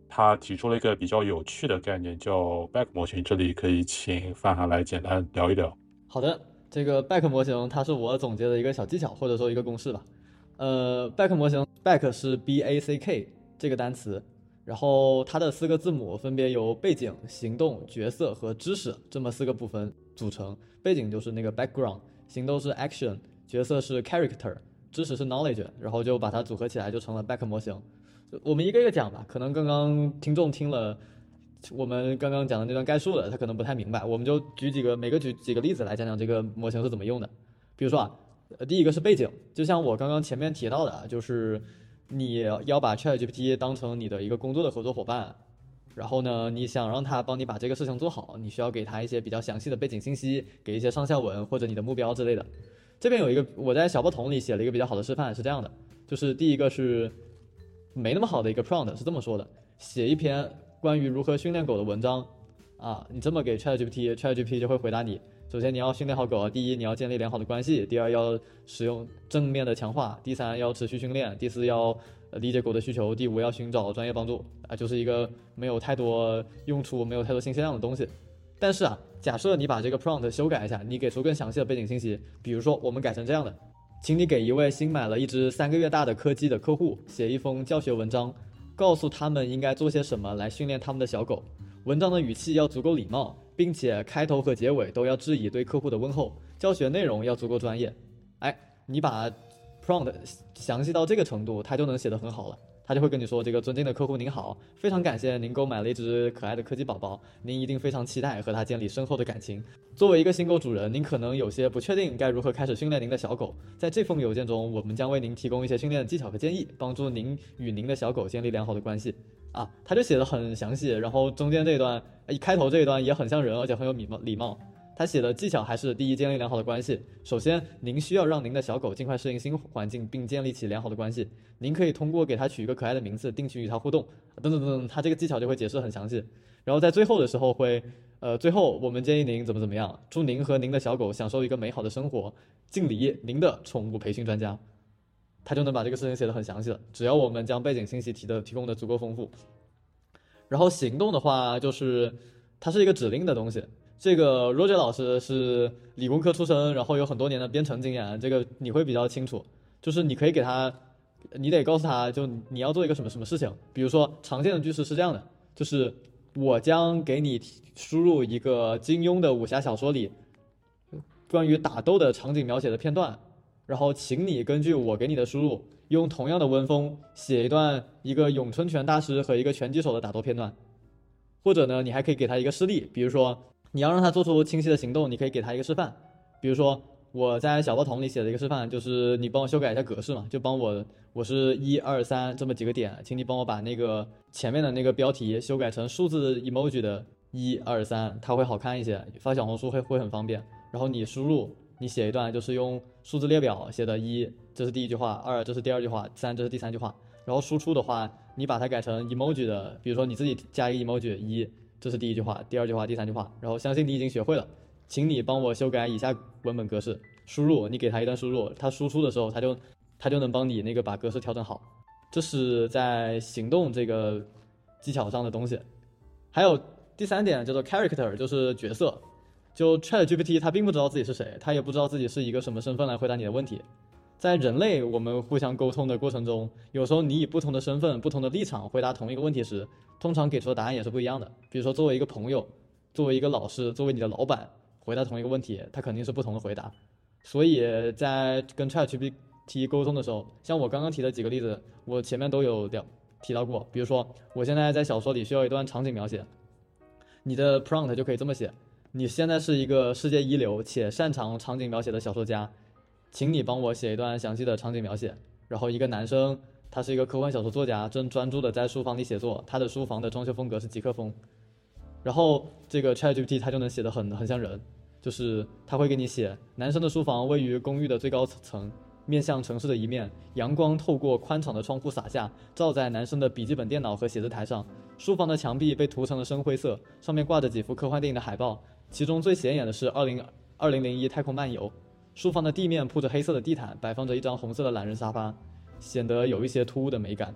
他提出了一个比较有趣的概念，叫 Back 模型。这里可以请范涵来简单聊一聊。好的，这个 Back 模型它是我总结的一个小技巧，或者说一个公式吧。呃，Back 模型，Back 是 B A C K 这个单词，然后它的四个字母分别由背景、行动、角色和知识这么四个部分组成。背景就是那个 background。行动是 action，角色是 character，知识是 knowledge，然后就把它组合起来就成了 back 模型。我们一个一个讲吧，可能刚刚听众听了我们刚刚讲的那段概述的，他可能不太明白，我们就举几个每个举几个例子来讲讲这个模型是怎么用的。比如说啊，第一个是背景，就像我刚刚前面提到的，就是你要把 ChatGPT 当成你的一个工作的合作伙伴。然后呢，你想让他帮你把这个事情做好，你需要给他一些比较详细的背景信息，给一些上下文或者你的目标之类的。这边有一个我在小报童里写了一个比较好的示范，是这样的，就是第一个是没那么好的一个 prompt，是这么说的：写一篇关于如何训练狗的文章啊，你这么给 ChatGPT，ChatGPT 就会回答你。首先你要训练好狗，第一你要建立良好的关系，第二要使用正面的强化，第三要持续训练，第四要。理解狗的需求，第五要寻找专业帮助啊，就是一个没有太多用处、没有太多信息量的东西。但是啊，假设你把这个 prompt 修改一下，你给出更详细的背景信息，比如说我们改成这样的，请你给一位新买了一只三个月大的柯基的客户写一封教学文章，告诉他们应该做些什么来训练他们的小狗。文章的语气要足够礼貌，并且开头和结尾都要致以对客户的问候。教学内容要足够专业。哎，你把。prompt 详细到这个程度，他就能写得很好了。他就会跟你说：“这个尊敬的客户您好，非常感谢您购买了一只可爱的柯基宝宝，您一定非常期待和它建立深厚的感情。作为一个新狗主人，您可能有些不确定该如何开始训练您的小狗。在这封邮件中，我们将为您提供一些训练的技巧和建议，帮助您与您的小狗建立良好的关系。”啊，他就写的很详细，然后中间这一段，一开头这一段也很像人，而且很有礼貌礼貌。他写的技巧还是第一，建立良好的关系。首先，您需要让您的小狗尽快适应新环境，并建立起良好的关系。您可以通过给它取一个可爱的名字，定期与它互动，等等等等。他这个技巧就会解释很详细。然后在最后的时候会，呃，最后我们建议您怎么怎么样。祝您和您的小狗享受一个美好的生活。敬礼，您的宠物培训专家。他就能把这个事情写得很详细了。只要我们将背景信息提的提供的足够丰富。然后行动的话，就是它是一个指令的东西。这个 Roger 老师是理工科出身，然后有很多年的编程经验，这个你会比较清楚。就是你可以给他，你得告诉他就你要做一个什么什么事情。比如说常见的句式是这样的，就是我将给你输入一个金庸的武侠小说里关于打斗的场景描写的片段，然后请你根据我给你的输入，用同样的文风写一段一个咏春拳大师和一个拳击手的打斗片段。或者呢，你还可以给他一个示例，比如说。你要让他做出清晰的行动，你可以给他一个示范，比如说我在小报童里写的一个示范，就是你帮我修改一下格式嘛，就帮我我是一二三这么几个点，请你帮我把那个前面的那个标题修改成数字 emoji 的一二三，它会好看一些，发小红书会会很方便。然后你输入，你写一段就是用数字列表写的，一这是第一句话，二这是第二句话，三这是第三句话。然后输出的话，你把它改成 emoji 的，比如说你自己加一个 emoji 一。这是第一句话，第二句话，第三句话，然后相信你已经学会了，请你帮我修改以下文本格式。输入，你给他一段输入，他输出的时候，他就，它就能帮你那个把格式调整好。这是在行动这个技巧上的东西。还有第三点叫做 character，就是角色。就 ChatGPT 它并不知道自己是谁，它也不知道自己是一个什么身份来回答你的问题。在人类我们互相沟通的过程中，有时候你以不同的身份、不同的立场回答同一个问题时，通常给出的答案也是不一样的。比如说，作为一个朋友，作为一个老师，作为你的老板，回答同一个问题，他肯定是不同的回答。所以在跟 ChatGPT 沟通的时候，像我刚刚提的几个例子，我前面都有聊提到过。比如说，我现在在小说里需要一段场景描写，你的 prompt 就可以这么写。你现在是一个世界一流且擅长场景描写的小说家，请你帮我写一段详细的场景描写。然后一个男生，他是一个科幻小说作家，正专注的在书房里写作，他的书房的装修风格是极客风。然后这个 ChatGPT 它就能写的很很像人，就是他会给你写，男生的书房位于公寓的最高层，面向城市的一面，阳光透过宽敞的窗户洒下，照在男生的笔记本电脑和写字台上。书房的墙壁被涂成了深灰色，上面挂着几幅科幻电影的海报。其中最显眼的是二零二零零一太空漫游，书房的地面铺着黑色的地毯，摆放着一张红色的懒人沙发，显得有一些突兀的美感。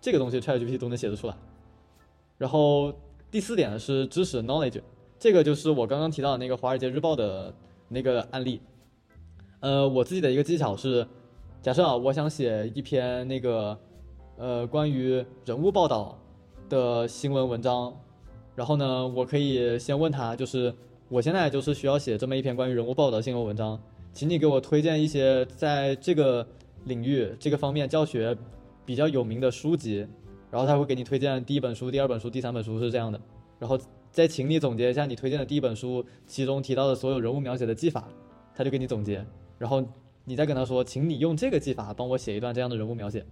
这个东西 ChatGPT 都能写得出来。然后第四点是知识 knowledge，这个就是我刚刚提到的那个《华尔街日报》的那个案例。呃，我自己的一个技巧是，假设啊，我想写一篇那个呃关于人物报道的新闻文章。然后呢，我可以先问他，就是我现在就是需要写这么一篇关于人物报道的新闻文章，请你给我推荐一些在这个领域、这个方面教学比较有名的书籍。然后他会给你推荐第一本书、第二本书、第三本书是这样的。然后再请你总结一下你推荐的第一本书其中提到的所有人物描写的技法，他就给你总结。然后你再跟他说，请你用这个技法帮我写一段这样的人物描写，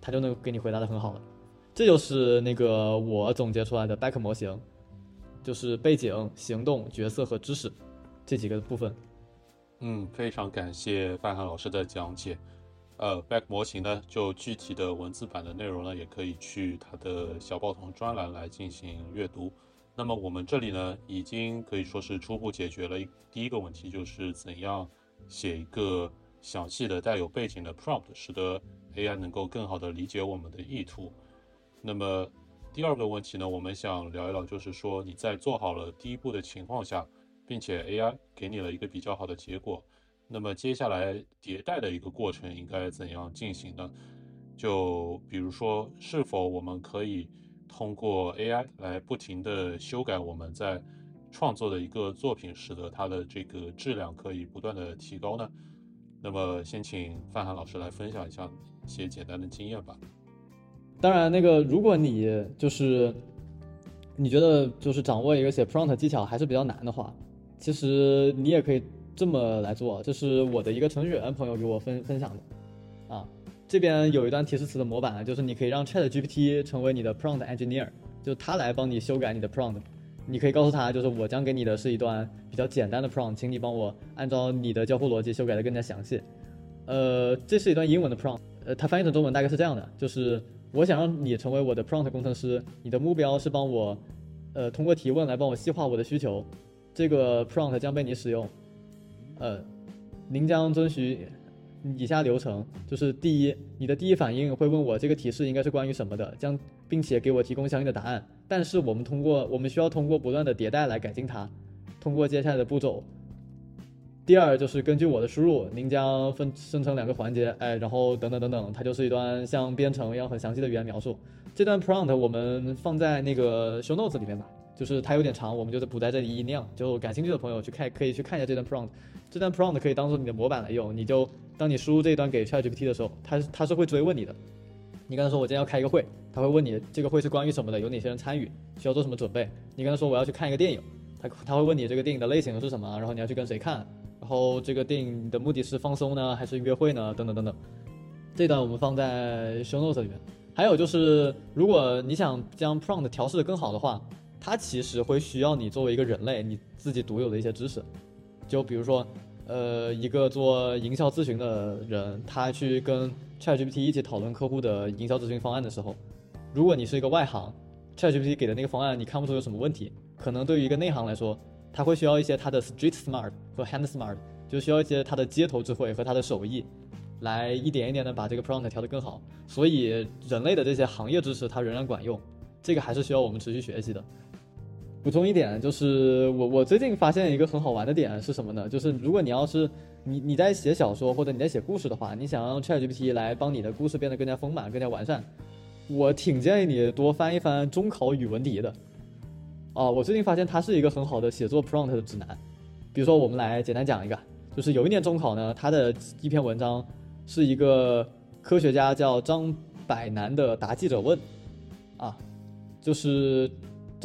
他就能给你回答的很好了。这就是那个我总结出来的 Back 模型，就是背景、行动、角色和知识这几个部分。嗯，非常感谢范涵老师的讲解。呃，Back 模型呢，就具体的文字版的内容呢，也可以去它的小报童专栏来进行阅读。那么我们这里呢，已经可以说是初步解决了第一个问题，就是怎样写一个详细的带有背景的 prompt，使得 AI 能够更好的理解我们的意图。那么第二个问题呢，我们想聊一聊，就是说你在做好了第一步的情况下，并且 AI 给你了一个比较好的结果，那么接下来迭代的一个过程应该怎样进行呢？就比如说，是否我们可以通过 AI 来不停的修改我们在创作的一个作品，使得它的这个质量可以不断的提高呢？那么先请范涵老师来分享一下一些简单的经验吧。当然，那个如果你就是你觉得就是掌握一个写 prompt 技巧还是比较难的话，其实你也可以这么来做。这是我的一个程序员朋友给我分分享的啊。这边有一段提示词的模板，就是你可以让 Chat GPT 成为你的 prompt engineer，就他来帮你修改你的 prompt。你可以告诉他，就是我将给你的是一段比较简单的 prompt，请你帮我按照你的交互逻辑修改的更加详细。呃，这是一段英文的 prompt，呃，它翻译成中文大概是这样的，就是。我想让你成为我的 prompt 工程师，你的目标是帮我，呃，通过提问来帮我细化我的需求。这个 prompt 将被你使用，呃，您将遵循以下流程：就是第一，你的第一反应会问我这个提示应该是关于什么的，将并且给我提供相应的答案。但是我们通过我们需要通过不断的迭代来改进它，通过接下来的步骤。第二就是根据我的输入，您将分生成两个环节，哎，然后等等等等，它就是一段像编程一样很详细的语言描述。这段 prompt 我们放在那个 show notes 里面吧，就是它有点长，我们就不在这里一一念。就感兴趣的朋友去看，可以去看一下这段 prompt。这段 prompt 可以当做你的模板来用，你就当你输入这一段给 ChatGPT 的时候，它它是会追问你的。你跟他说我今天要开一个会，他会问你这个会是关于什么的，有哪些人参与，需要做什么准备。你跟他说我要去看一个电影，他他会问你这个电影的类型是什么，然后你要去跟谁看。然后这个电影的目的是放松呢，还是约会呢？等等等等，这段我们放在 show notes 里面。还有就是，如果你想将 prompt 调试的更好的话，它其实会需要你作为一个人类，你自己独有的一些知识。就比如说，呃，一个做营销咨询的人，他去跟 ChatGPT 一起讨论客户的营销咨询方案的时候，如果你是一个外行，ChatGPT 给的那个方案你看不出有什么问题，可能对于一个内行来说。他会需要一些他的 street smart 和 hand smart，就需要一些他的街头智慧和他的手艺，来一点一点的把这个 prompt 调得更好。所以人类的这些行业知识它仍然管用，这个还是需要我们持续学习的。补充一点，就是我我最近发现一个很好玩的点是什么呢？就是如果你要是你你在写小说或者你在写故事的话，你想让 ChatGPT 来帮你的故事变得更加丰满、更加完善，我挺建议你多翻一翻中考语文题的。哦，我最近发现它是一个很好的写作 prompt 的指南。比如说，我们来简单讲一个，就是有一年中考呢，它的一篇文章是一个科学家叫张百南的答记者问，啊，就是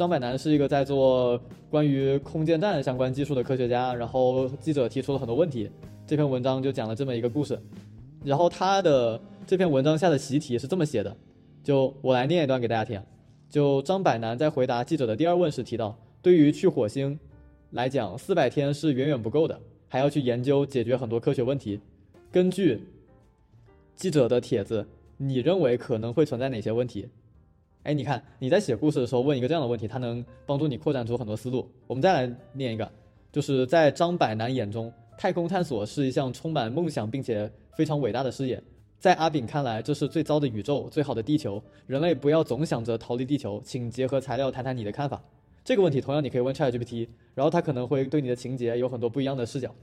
张百南是一个在做关于空间站相关技术的科学家，然后记者提出了很多问题，这篇文章就讲了这么一个故事，然后他的这篇文章下的习题是这么写的，就我来念一段给大家听。就张百南在回答记者的第二问时提到，对于去火星来讲，四百天是远远不够的，还要去研究解决很多科学问题。根据记者的帖子，你认为可能会存在哪些问题？哎，你看你在写故事的时候问一个这样的问题，它能帮助你扩展出很多思路。我们再来念一个，就是在张柏南眼中，太空探索是一项充满梦想并且非常伟大的事业。在阿炳看来，这是最糟的宇宙，最好的地球。人类不要总想着逃离地球，请结合材料谈谈你的看法。这个问题同样你可以问 ChatGPT，然后它可能会对你的情节有很多不一样的视角。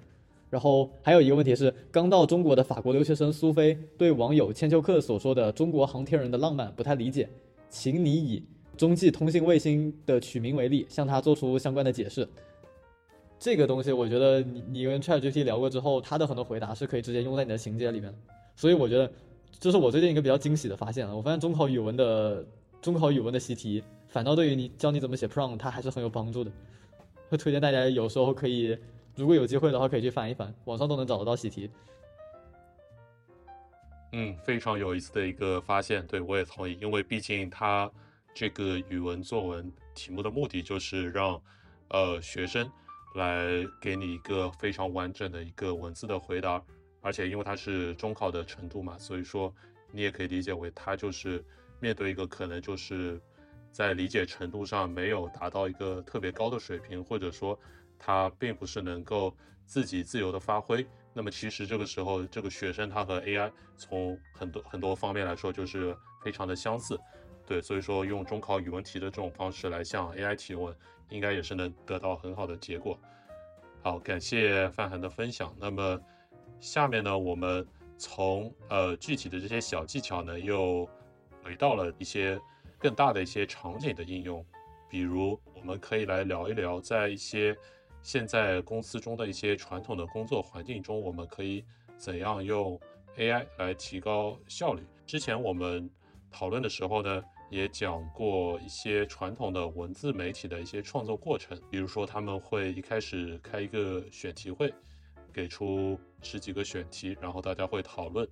然后还有一个问题是，刚到中国的法国留学生苏菲对网友千秋客所说的中国航天人的浪漫不太理解，请你以中继通信卫星的取名为例，向他做出相关的解释。这个东西我觉得你你跟 ChatGPT 聊过之后，他的很多回答是可以直接用在你的情节里面。所以我觉得，这是我最近一个比较惊喜的发现了。我发现中考语文的中考语文的习题，反倒对于你教你怎么写 prompt，它还是很有帮助的。会推荐大家有时候可以，如果有机会的话，可以去翻一翻，网上都能找得到习题。嗯，非常有意思的一个发现，对我也同意，因为毕竟它这个语文作文题目的目的就是让呃学生来给你一个非常完整的一个文字的回答。而且因为它是中考的程度嘛，所以说你也可以理解为它就是面对一个可能就是在理解程度上没有达到一个特别高的水平，或者说他并不是能够自己自由的发挥。那么其实这个时候这个学生他和 AI 从很多很多方面来说就是非常的相似，对，所以说用中考语文题的这种方式来向 AI 提问，应该也是能得到很好的结果。好，感谢范涵的分享。那么。下面呢，我们从呃具体的这些小技巧呢，又回到了一些更大的一些场景的应用，比如我们可以来聊一聊，在一些现在公司中的一些传统的工作环境中，我们可以怎样用 AI 来提高效率。之前我们讨论的时候呢，也讲过一些传统的文字媒体的一些创作过程，比如说他们会一开始开一个选题会。给出十几个选题，然后大家会讨论，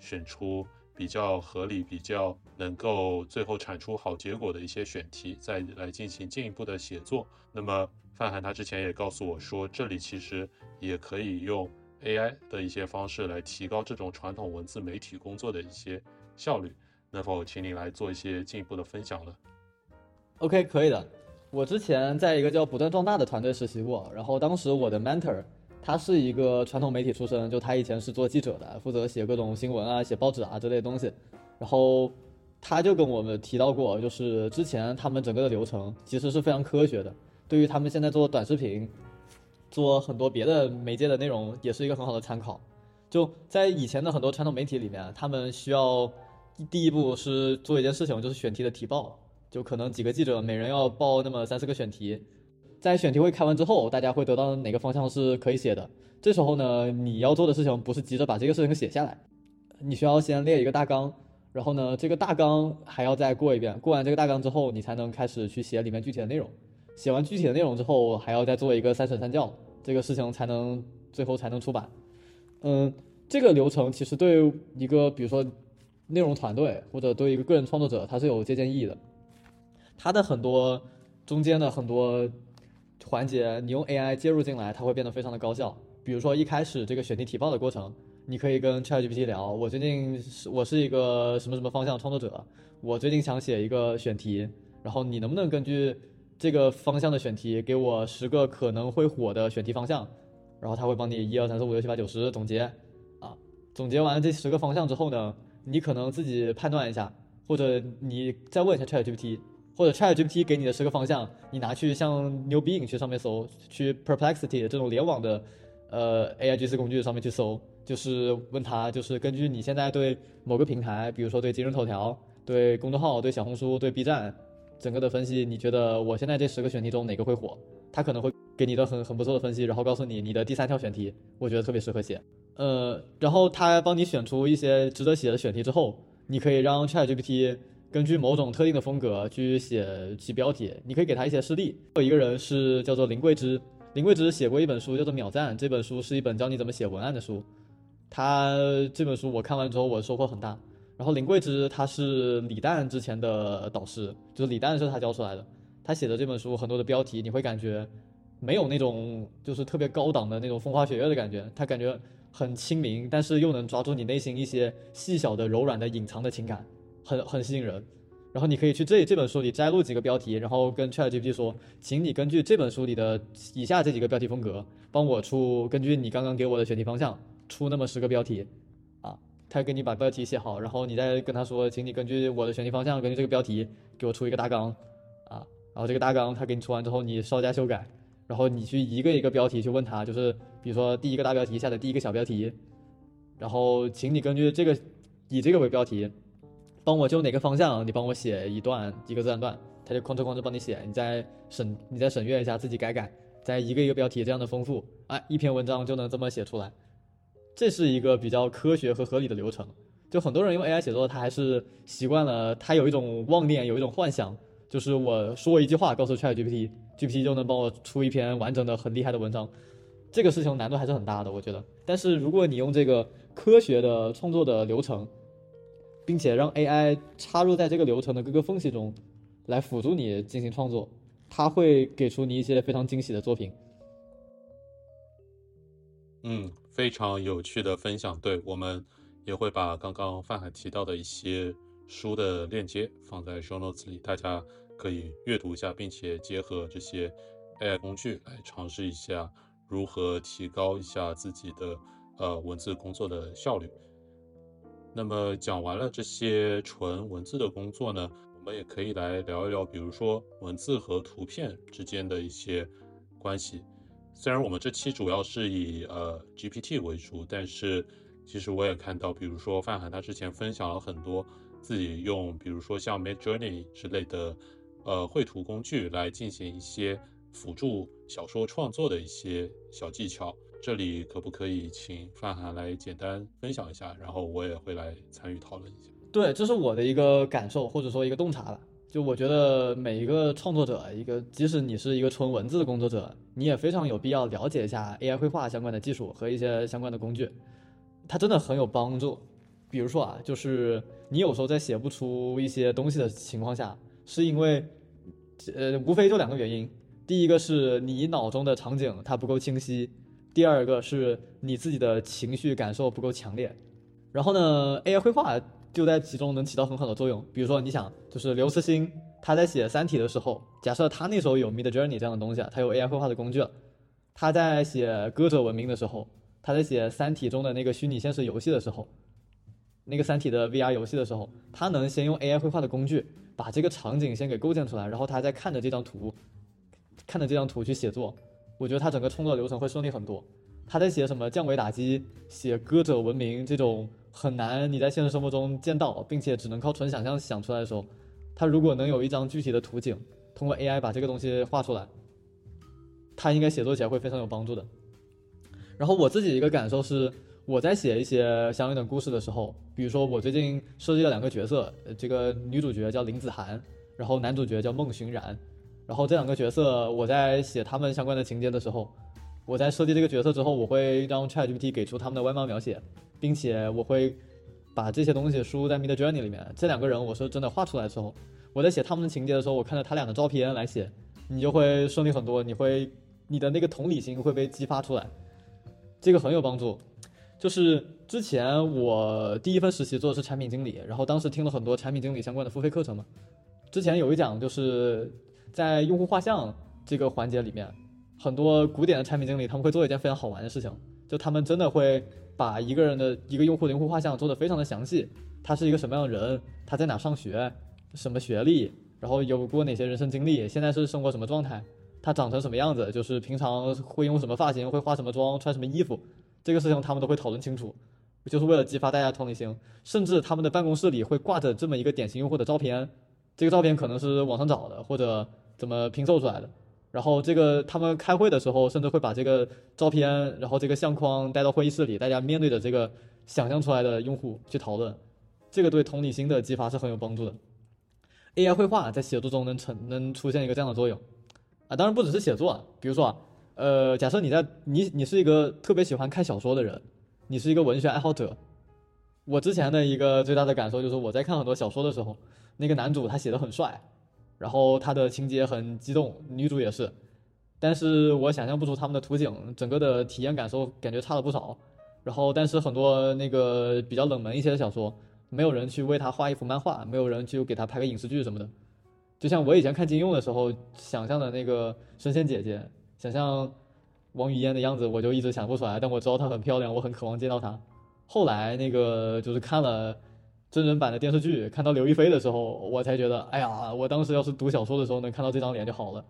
选出比较合理、比较能够最后产出好结果的一些选题，再来进行进一步的写作。那么范涵他之前也告诉我说，这里其实也可以用 AI 的一些方式来提高这种传统文字媒体工作的一些效率。能否请你来做一些进一步的分享呢？OK，可以的。我之前在一个叫不断壮大的团队实习过，然后当时我的 mentor。他是一个传统媒体出身，就他以前是做记者的，负责写各种新闻啊、写报纸啊这类东西。然后他就跟我们提到过，就是之前他们整个的流程其实是非常科学的，对于他们现在做短视频、做很多别的媒介的内容，也是一个很好的参考。就在以前的很多传统媒体里面，他们需要第一步是做一件事情，就是选题的提报，就可能几个记者每人要报那么三四个选题。在选题会开完之后，大家会得到哪个方向是可以写的。这时候呢，你要做的事情不是急着把这个事情写下来，你需要先列一个大纲，然后呢，这个大纲还要再过一遍。过完这个大纲之后，你才能开始去写里面具体的内容。写完具体的内容之后，还要再做一个三审三校，这个事情才能最后才能出版。嗯，这个流程其实对一个比如说内容团队或者对一个个人创作者，它是有借鉴意义的。它的很多中间的很多。环节，你用 AI 介入进来，它会变得非常的高效。比如说一开始这个选题提报的过程，你可以跟 ChatGPT 聊，我最近是我是一个什么什么方向创作者，我最近想写一个选题，然后你能不能根据这个方向的选题给我十个可能会火的选题方向，然后他会帮你一二三四五六七八九十总结，啊，总结完这十个方向之后呢，你可能自己判断一下，或者你再问一下 ChatGPT，或者 ChatGPT 给你的十个方向，你拿去像 New Bing 去上面搜，去 Perplexity 这种联网的呃 AI G C 工具上面去搜，就是问他，就是根据你现在对某个平台，比如说对今日头条、对公众号、对小红书、对 B 站整个的分析，你觉得我现在这十个选题中哪个会火？他可能会给你的很很不错的分析，然后告诉你你的第三条选题，我觉得特别适合写。呃，然后他帮你选出一些值得写的选题之后，你可以让 ChatGPT 根据某种特定的风格去写其标题。你可以给他一些示例。有一个人是叫做林桂芝，林桂芝写过一本书叫做《秒赞》，这本书是一本教你怎么写文案的书。他这本书我看完之后，我收获很大。然后林桂芝他是李诞之前的导师，就是李诞是他教出来的。他写的这本书很多的标题，你会感觉没有那种就是特别高档的那种风花雪月的感觉，他感觉。很亲民，但是又能抓住你内心一些细小的、柔软的、隐藏的情感，很很吸引人。然后你可以去这这本书里摘录几个标题，然后跟 ChatGPT 说，请你根据这本书里的以下这几个标题风格，帮我出根据你刚刚给我的选题方向出那么十个标题，他给你把标题写好，然后你再跟他说，请你根据我的选题方向，根据这个标题给我出一个大纲，啊，然后这个大纲他给你出完之后，你稍加修改。然后你去一个一个标题去问他，就是比如说第一个大标题下的第一个小标题，然后请你根据这个以这个为标题，帮我就哪个方向，你帮我写一段一个自然段，他就哐哧哐哧帮你写，你再审你再审阅一下，自己改改，再一个一个标题这样的丰富，哎，一篇文章就能这么写出来，这是一个比较科学和合理的流程。就很多人用 AI 写作，他还是习惯了，他有一种妄念，有一种幻想。就是我说一句话，告诉 ChatGPT，GPT 就能帮我出一篇完整的、很厉害的文章。这个事情难度还是很大的，我觉得。但是如果你用这个科学的创作的流程，并且让 AI 插入在这个流程的各个缝隙中，来辅助你进行创作，它会给出你一些非常惊喜的作品。嗯，非常有趣的分享。对我们也会把刚刚范海提到的一些。书的链接放在 show notes 里，大家可以阅读一下，并且结合这些 AI 工具来尝试一下如何提高一下自己的呃文字工作的效率。那么讲完了这些纯文字的工作呢，我们也可以来聊一聊，比如说文字和图片之间的一些关系。虽然我们这期主要是以呃 GPT 为主，但是其实我也看到，比如说范涵他之前分享了很多。自己用，比如说像 Mid Journey 之类的，呃，绘图工具来进行一些辅助小说创作的一些小技巧。这里可不可以请范涵来简单分享一下？然后我也会来参与讨论一下。对，这是我的一个感受，或者说一个洞察吧。就我觉得每一个创作者，一个即使你是一个纯文字的工作者，你也非常有必要了解一下 AI 绘画相关的技术和一些相关的工具，它真的很有帮助。比如说啊，就是你有时候在写不出一些东西的情况下，是因为，呃，无非就两个原因。第一个是你脑中的场景它不够清晰，第二个是你自己的情绪感受不够强烈。然后呢，AI 绘画就在其中能起到很好的作用。比如说，你想，就是刘慈欣他在写《三体》的时候，假设他那时候有 Mid Journey 这样的东西啊，他有 AI 绘画的工具。他在写《歌者文明》的时候，他在写《三体》中的那个虚拟现实游戏的时候。那个《三体》的 VR 游戏的时候，他能先用 AI 绘画的工具把这个场景先给构建出来，然后他再看着这张图，看着这张图去写作。我觉得他整个创作流程会顺利很多。他在写什么降维打击、写歌者文明这种很难你在现实生活中见到，并且只能靠纯想象想出来的时候，他如果能有一张具体的图景，通过 AI 把这个东西画出来，他应该写作起来会非常有帮助的。然后我自己一个感受是。我在写一些相应的故事的时候，比如说我最近设计了两个角色，这个女主角叫林子涵，然后男主角叫孟寻然，然后这两个角色我在写他们相关的情节的时候，我在设计这个角色之后，我会让 ChatGPT 给出他们的外貌描写，并且我会把这些东西输入在 Mid Journey 里面。这两个人我是真的画出来之后，我在写他们的情节的时候，我看着他俩的照片来写，你就会顺利很多，你会你的那个同理心会被激发出来，这个很有帮助。就是之前我第一份实习做的是产品经理，然后当时听了很多产品经理相关的付费课程嘛。之前有一讲就是在用户画像这个环节里面，很多古典的产品经理他们会做一件非常好玩的事情，就他们真的会把一个人的一个用户的用户画像做得非常的详细，他是一个什么样的人，他在哪上学，什么学历，然后有过哪些人生经历，现在是生活什么状态，他长成什么样子，就是平常会用什么发型，会化什么妆，穿什么衣服，这个事情他们都会讨论清楚，就是为了激发大家同理心，甚至他们的办公室里会挂着这么一个典型用户的照片，这个照片可能是网上找的或者怎么拼凑出来的。然后这个他们开会的时候，甚至会把这个照片，然后这个相框带到会议室里，大家面对着这个想象出来的用户去讨论，这个对同理心的激发是很有帮助的。AI 绘画在写作中能成能出现一个这样的作用啊，当然不只是写作，比如说啊，呃，假设你在你你是一个特别喜欢看小说的人，你是一个文学爱好者，我之前的一个最大的感受就是我在看很多小说的时候，那个男主他写的很帅。然后他的情节很激动，女主也是，但是我想象不出他们的图景，整个的体验感受感觉差了不少。然后，但是很多那个比较冷门一些的小说，没有人去为他画一幅漫画，没有人去给他拍个影视剧什么的。就像我以前看金庸的时候，想象的那个神仙姐姐，想象王语嫣的样子，我就一直想不出来。但我知道她很漂亮，我很渴望见到她。后来那个就是看了。真人版的电视剧看到刘亦菲的时候，我才觉得，哎呀，我当时要是读小说的时候能看到这张脸就好了。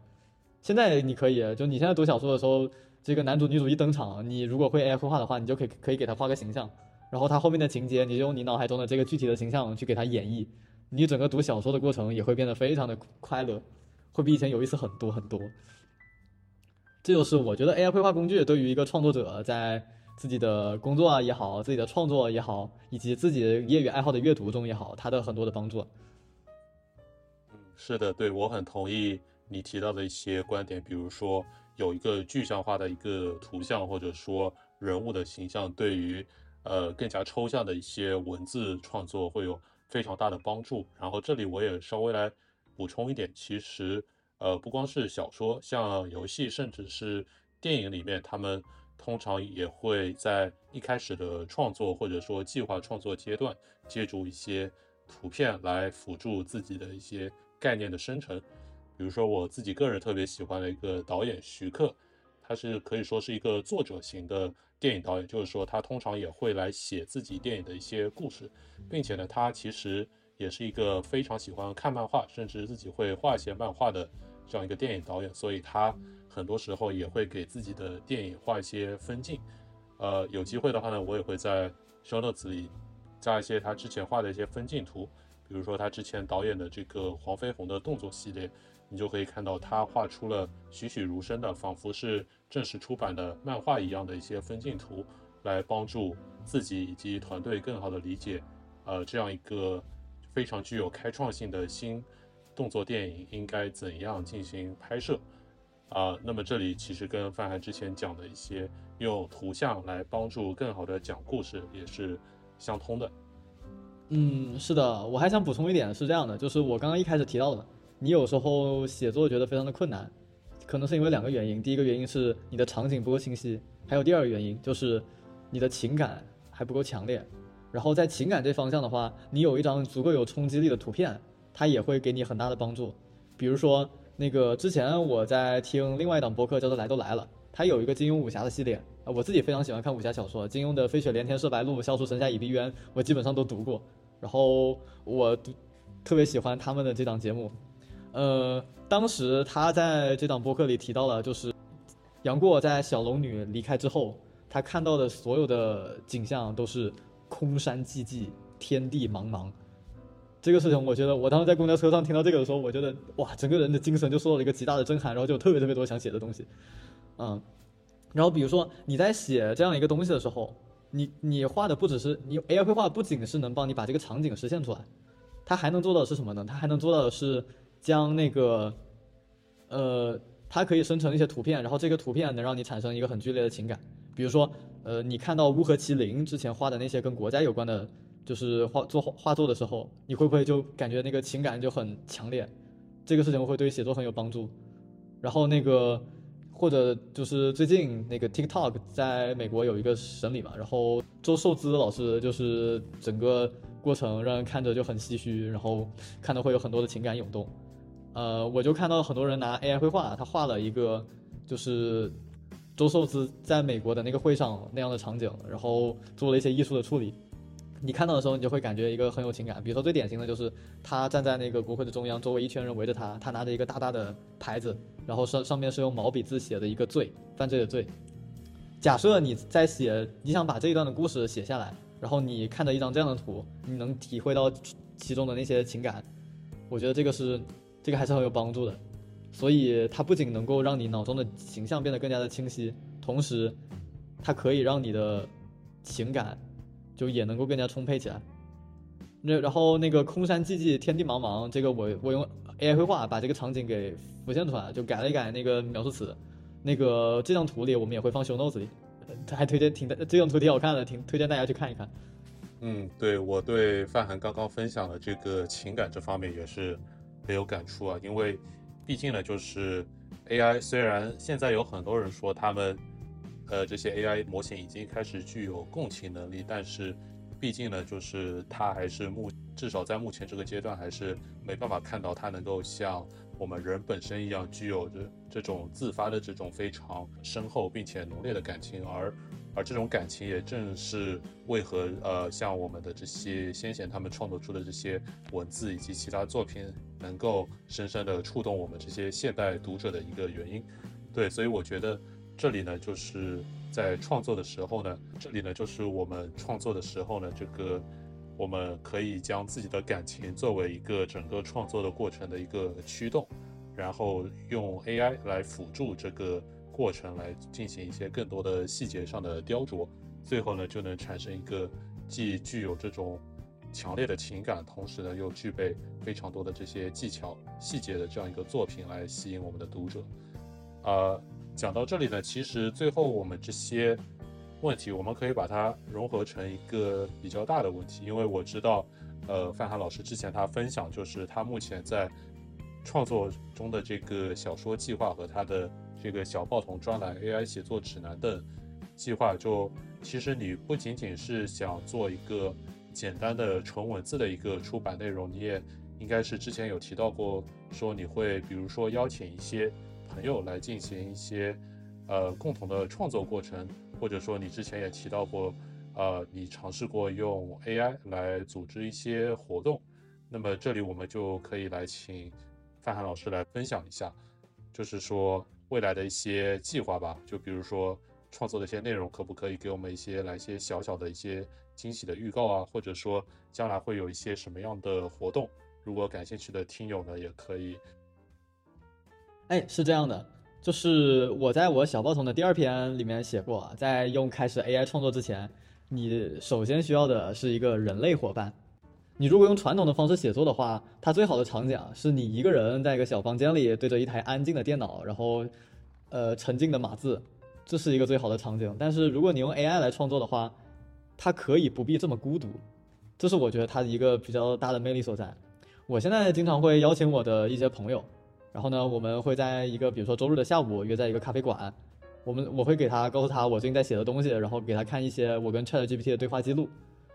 现在你可以，就你现在读小说的时候，这个男主女主一登场，你如果会 AI 绘画的话，你就可以可以给他画个形象，然后他后面的情节，你就用你脑海中的这个具体的形象去给他演绎，你整个读小说的过程也会变得非常的快乐，会比以前有意思很多很多。这就是我觉得 AI 绘画工具对于一个创作者在。自己的工作啊也好，自己的创作也好，以及自己的业余爱好的阅读中也好，它的很多的帮助。嗯，是的，对我很同意你提到的一些观点，比如说有一个具象化的一个图像，或者说人物的形象，对于呃更加抽象的一些文字创作会有非常大的帮助。然后这里我也稍微来补充一点，其实呃不光是小说，像游戏甚至是电影里面，他们。通常也会在一开始的创作或者说计划创作阶段，借助一些图片来辅助自己的一些概念的生成。比如说我自己个人特别喜欢的一个导演徐克，他是可以说是一个作者型的电影导演，就是说他通常也会来写自己电影的一些故事，并且呢，他其实也是一个非常喜欢看漫画，甚至自己会画一些漫画的这样一个电影导演，所以他。很多时候也会给自己的电影画一些分镜，呃，有机会的话呢，我也会在 show notes 里加一些他之前画的一些分镜图，比如说他之前导演的这个黄飞鸿的动作系列，你就可以看到他画出了栩栩如生的，仿佛是正式出版的漫画一样的一些分镜图，来帮助自己以及团队更好的理解，呃，这样一个非常具有开创性的新动作电影应该怎样进行拍摄。啊，那么这里其实跟范涵之前讲的一些用图像来帮助更好的讲故事也是相通的。嗯，是的，我还想补充一点，是这样的，就是我刚刚一开始提到的，你有时候写作觉得非常的困难，可能是因为两个原因，第一个原因是你的场景不够清晰，还有第二个原因就是你的情感还不够强烈。然后在情感这方向的话，你有一张足够有冲击力的图片，它也会给你很大的帮助，比如说。那个之前我在听另外一档播客，叫做《来都来了》，它有一个金庸武侠的系列啊，我自己非常喜欢看武侠小说，金庸的《飞雪连天射白鹿》《笑书神侠倚碧鸳》，我基本上都读过。然后我特别喜欢他们的这档节目，呃，当时他在这档播客里提到了，就是杨过在小龙女离开之后，他看到的所有的景象都是空山寂寂，天地茫茫。这个事情，我觉得我当时在公交车上听到这个的时候，我觉得哇，整个人的精神就受到了一个极大的震撼，然后就特别特别多想写的东西，嗯，然后比如说你在写这样一个东西的时候，你你画的不只是你 AI 绘画，不仅是能帮你把这个场景实现出来，它还能做到的是什么呢？它还能做到的是将那个，呃，它可以生成一些图片，然后这个图片能让你产生一个很剧烈的情感，比如说，呃，你看到乌合麒麟之前画的那些跟国家有关的。就是画做画作的时候，你会不会就感觉那个情感就很强烈？这个事情会对写作很有帮助。然后那个或者就是最近那个 TikTok 在美国有一个审理嘛，然后周受资老师就是整个过程让人看着就很唏嘘，然后看到会有很多的情感涌动。呃，我就看到很多人拿 AI 绘画，他画了一个就是。周受资在美国的那个会上那样的场景，然后做了一些艺术的处理。你看到的时候，你就会感觉一个很有情感。比如说最典型的就是他站在那个国会的中央，周围一圈人围着他，他拿着一个大大的牌子，然后上上面是用毛笔字写的一个罪，犯罪的罪。假设你在写，你想把这一段的故事写下来，然后你看着一张这样的图，你能体会到其中的那些情感，我觉得这个是这个还是很有帮助的。所以它不仅能够让你脑中的形象变得更加的清晰，同时它可以让你的情感。就也能够更加充沛起来。那然后那个空山寂寂，天地茫茫，这个我我用 AI 绘画把这个场景给浮现出来，就改了一改那个描述词。那个这张图里我们也会放 show notes 里，还推荐挺这张图挺好看的，挺推荐大家去看一看。嗯，对我对范涵刚刚分享的这个情感这方面也是很有感触啊，因为毕竟呢，就是 AI 虽然现在有很多人说他们。呃，这些 AI 模型已经开始具有共情能力，但是，毕竟呢，就是它还是目至少在目前这个阶段，还是没办法看到它能够像我们人本身一样，具有着这种自发的这种非常深厚并且浓烈的感情，而而这种感情也正是为何呃，像我们的这些先贤他们创作出的这些文字以及其他作品，能够深深的触动我们这些现代读者的一个原因。对，所以我觉得。这里呢，就是在创作的时候呢，这里呢，就是我们创作的时候呢，这个我们可以将自己的感情作为一个整个创作的过程的一个驱动，然后用 AI 来辅助这个过程来进行一些更多的细节上的雕琢，最后呢，就能产生一个既具有这种强烈的情感，同时呢，又具备非常多的这些技巧细节的这样一个作品来吸引我们的读者，啊。讲到这里呢，其实最后我们这些问题，我们可以把它融合成一个比较大的问题，因为我知道，呃，范涵老师之前他分享，就是他目前在创作中的这个小说计划和他的这个小报童专栏 AI 写作指南的计划，就其实你不仅仅是想做一个简单的纯文字的一个出版内容，你也应该是之前有提到过，说你会比如说邀请一些。朋友来进行一些，呃，共同的创作过程，或者说你之前也提到过，呃，你尝试过用 AI 来组织一些活动，那么这里我们就可以来请范涵老师来分享一下，就是说未来的一些计划吧，就比如说创作的一些内容，可不可以给我们一些来一些小小的一些惊喜的预告啊，或者说将来会有一些什么样的活动，如果感兴趣的听友呢，也可以。哎，是这样的，就是我在我小报童的第二篇里面写过，在用开始 AI 创作之前，你首先需要的是一个人类伙伴。你如果用传统的方式写作的话，它最好的场景是你一个人在一个小房间里对着一台安静的电脑，然后，呃，沉静的码字，这是一个最好的场景。但是如果你用 AI 来创作的话，它可以不必这么孤独，这是我觉得它的一个比较大的魅力所在。我现在经常会邀请我的一些朋友。然后呢，我们会在一个比如说周日的下午约在一个咖啡馆，我们我会给他告诉他我最近在写的东西，然后给他看一些我跟 ChatGPT 的对话记录，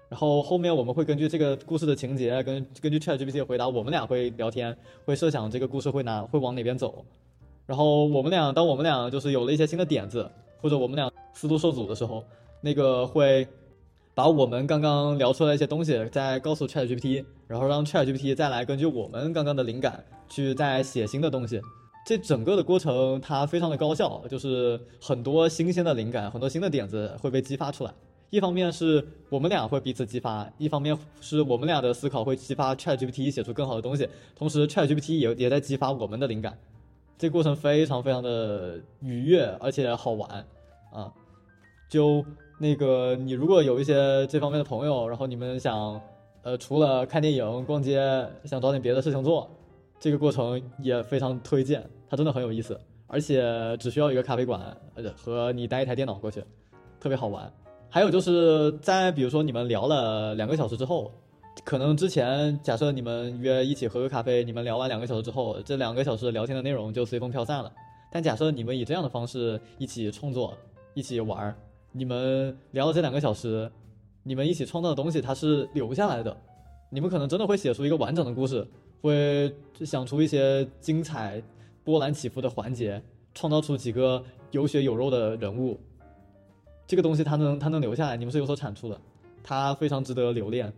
然后后面我们会根据这个故事的情节，跟根据 ChatGPT 的回答，我们俩会聊天，会设想这个故事会哪会往哪边走，然后我们俩当我们俩就是有了一些新的点子，或者我们俩思路受阻的时候，那个会。把我们刚刚聊出来一些东西再告诉 ChatGPT，然后让 ChatGPT 再来根据我们刚刚的灵感去再写新的东西。这整个的过程它非常的高效，就是很多新鲜的灵感、很多新的点子会被激发出来。一方面是我们俩会彼此激发，一方面是我们俩的思考会激发 ChatGPT 写出更好的东西，同时 ChatGPT 也也在激发我们的灵感。这过程非常非常的愉悦而且好玩啊，就。那个，你如果有一些这方面的朋友，然后你们想，呃，除了看电影、逛街，想找点别的事情做，这个过程也非常推荐，它真的很有意思，而且只需要一个咖啡馆，呃，和你带一台电脑过去，特别好玩。还有就是在比如说你们聊了两个小时之后，可能之前假设你们约一起喝个咖啡，你们聊完两个小时之后，这两个小时聊天的内容就随风飘散了。但假设你们以这样的方式一起创作，一起玩儿。你们聊了这两个小时，你们一起创造的东西它是留下来的，你们可能真的会写出一个完整的故事，会想出一些精彩、波澜起伏的环节，创造出几个有血有肉的人物，这个东西它能它能留下来，你们是有所产出的，它非常值得留恋。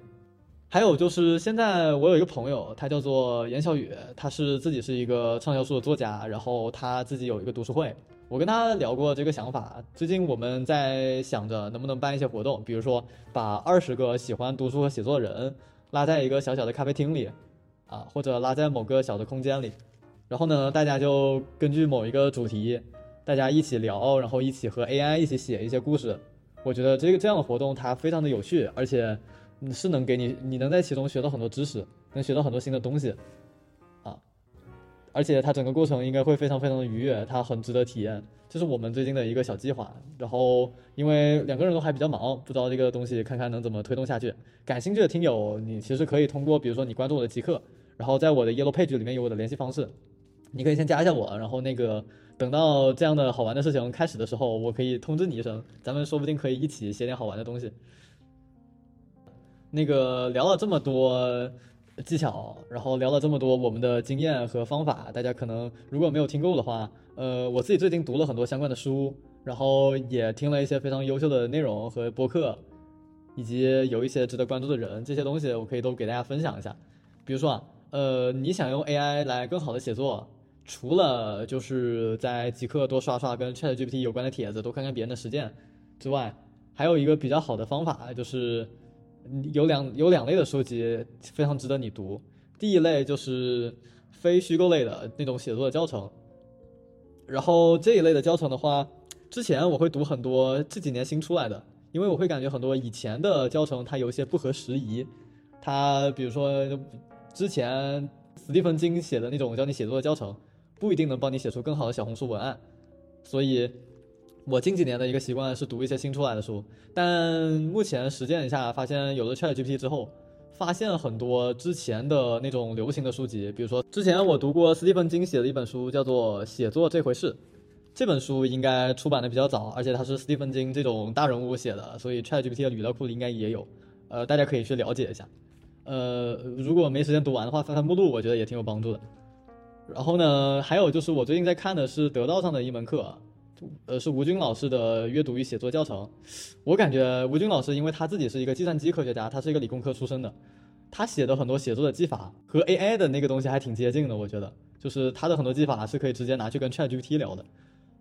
还有就是现在我有一个朋友，他叫做严小雨，他是自己是一个畅销书的作家，然后他自己有一个读书会。我跟他聊过这个想法，最近我们在想着能不能办一些活动，比如说把二十个喜欢读书和写作的人拉在一个小小的咖啡厅里，啊，或者拉在某个小的空间里，然后呢，大家就根据某一个主题，大家一起聊，然后一起和 AI 一起写一些故事。我觉得这个这样的活动它非常的有趣，而且是能给你，你能在其中学到很多知识，能学到很多新的东西。而且它整个过程应该会非常非常的愉悦，它很值得体验。这是我们最近的一个小计划。然后因为两个人都还比较忙，不知道这个东西看看能怎么推动下去。感兴趣的听友，你其实可以通过，比如说你关注我的极客，然后在我的 Yellow Page 里面有我的联系方式，你可以先加一下我，然后那个等到这样的好玩的事情开始的时候，我可以通知你一声，咱们说不定可以一起写点好玩的东西。那个聊了这么多。技巧，然后聊了这么多我们的经验和方法，大家可能如果没有听够的话，呃，我自己最近读了很多相关的书，然后也听了一些非常优秀的内容和播客，以及有一些值得关注的人，这些东西我可以都给大家分享一下。比如说啊，呃，你想用 AI 来更好的写作，除了就是在极客多刷刷跟 ChatGPT 有关的帖子，多看看别人的实践之外，还有一个比较好的方法就是。有两有两类的书籍非常值得你读。第一类就是非虚构类的那种写作的教程。然后这一类的教程的话，之前我会读很多这几年新出来的，因为我会感觉很多以前的教程它有一些不合时宜。它比如说之前斯蒂芬金写的那种教你写作的教程，不一定能帮你写出更好的小红书文案，所以。我近几年的一个习惯是读一些新出来的书，但目前实践一下，发现有了 ChatGPT 之后，发现很多之前的那种流行的书籍，比如说之前我读过斯蒂芬金写的一本书，叫做《写作这回事》，这本书应该出版的比较早，而且它是斯蒂芬金这种大人物写的，所以 ChatGPT 的语料库里应该也有，呃，大家可以去了解一下。呃，如果没时间读完的话，翻翻目录，我觉得也挺有帮助的。然后呢，还有就是我最近在看的是得道上的一门课。呃，是吴军老师的阅读与写作教程。我感觉吴军老师，因为他自己是一个计算机科学家，他是一个理工科出身的，他写的很多写作的技法和 AI 的那个东西还挺接近的。我觉得，就是他的很多技法是可以直接拿去跟 ChatGPT 聊的。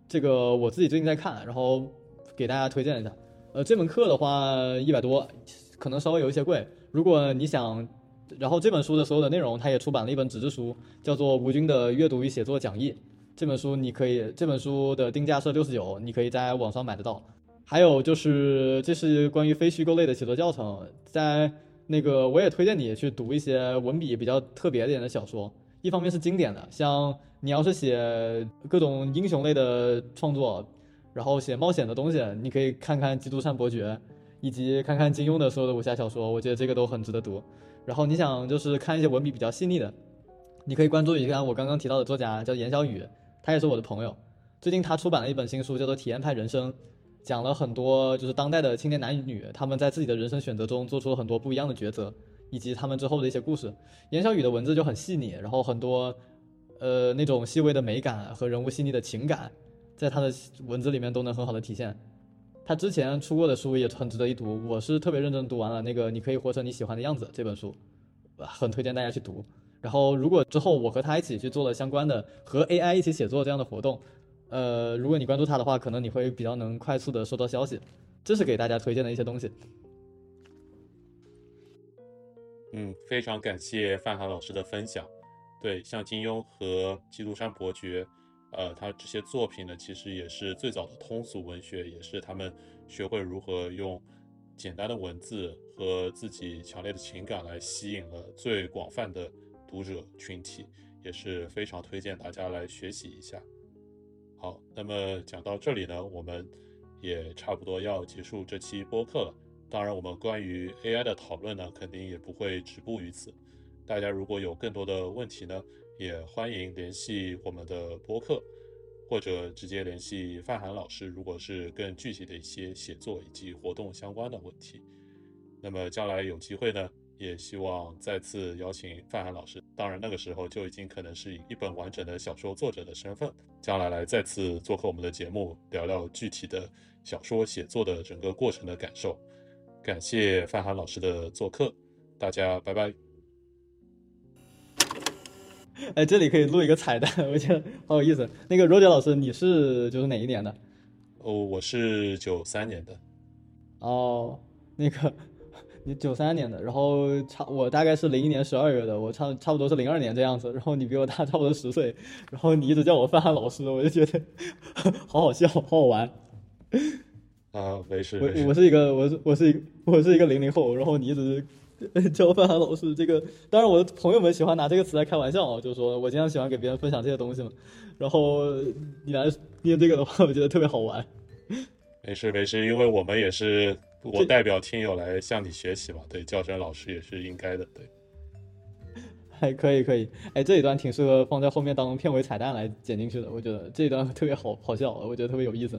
这个我自己最近在看，然后给大家推荐一下。呃，这门课的话一百多，可能稍微有一些贵。如果你想，然后这本书的所有的内容，他也出版了一本纸质书，叫做《吴军的阅读与写作讲义》。这本书你可以，这本书的定价是六十九，你可以在网上买得到。还有就是，这是关于非虚构类的写作教程，在那个我也推荐你去读一些文笔比较特别点的小说。一方面是经典的，像你要是写各种英雄类的创作，然后写冒险的东西，你可以看看《基督山伯爵》，以及看看金庸的所有的武侠小说，我觉得这个都很值得读。然后你想就是看一些文笔比较细腻的，你可以关注一下我刚刚提到的作家，叫严小雨。他也是我的朋友，最近他出版了一本新书，叫做《体验派人生》，讲了很多就是当代的青年男女他们在自己的人生选择中做出了很多不一样的抉择，以及他们之后的一些故事。严小雨的文字就很细腻，然后很多，呃，那种细微的美感和人物细腻的情感，在他的文字里面都能很好的体现。他之前出过的书也很值得一读，我是特别认真读完了那个《你可以活成你喜欢的样子》这本书，很推荐大家去读。然后，如果之后我和他一起去做了相关的和 AI 一起写作这样的活动，呃，如果你关注他的话，可能你会比较能快速的收到消息。这是给大家推荐的一些东西。嗯，非常感谢范涵老师的分享。对，像金庸和基督山伯爵，呃，他这些作品呢，其实也是最早的通俗文学，也是他们学会如何用简单的文字和自己强烈的情感来吸引了最广泛的。读者群体也是非常推荐大家来学习一下。好，那么讲到这里呢，我们也差不多要结束这期播客了。当然，我们关于 AI 的讨论呢，肯定也不会止步于此。大家如果有更多的问题呢，也欢迎联系我们的播客，或者直接联系范涵老师，如果是更具体的一些写作以及活动相关的问题。那么将来有机会呢？也希望再次邀请范涵老师。当然，那个时候就已经可能是以一本完整的小说作者的身份，将来来再次做客我们的节目，聊聊具体的小说写作的整个过程的感受。感谢范涵老师的做客，大家拜拜。哎，这里可以录一个彩蛋，我觉得好有意思。那个 Roger 老师，你是就是哪一年的？哦，我是九三年的。哦，那个。你九三年的，然后差我大概是零一年十二月的，我差差不多是零二年这样子，然后你比我大差不多十岁，然后你一直叫我范涵老师，我就觉得好好笑，好好玩。啊，没事。我我是一个我是我是一个我是一个零零后，然后你一直叫范涵老师，这个当然我的朋友们喜欢拿这个词来开玩笑啊，就是说我经常喜欢给别人分享这些东西嘛，然后你来念这个的话，我觉得特别好玩。没事没事，因为我们也是。我代表听友来向你学习吧，对，叫声老师也是应该的，对。还可以，可以，哎，这一段挺适合放在后面当片尾彩蛋来剪进去的，我觉得这一段特别好好笑，我觉得特别有意思。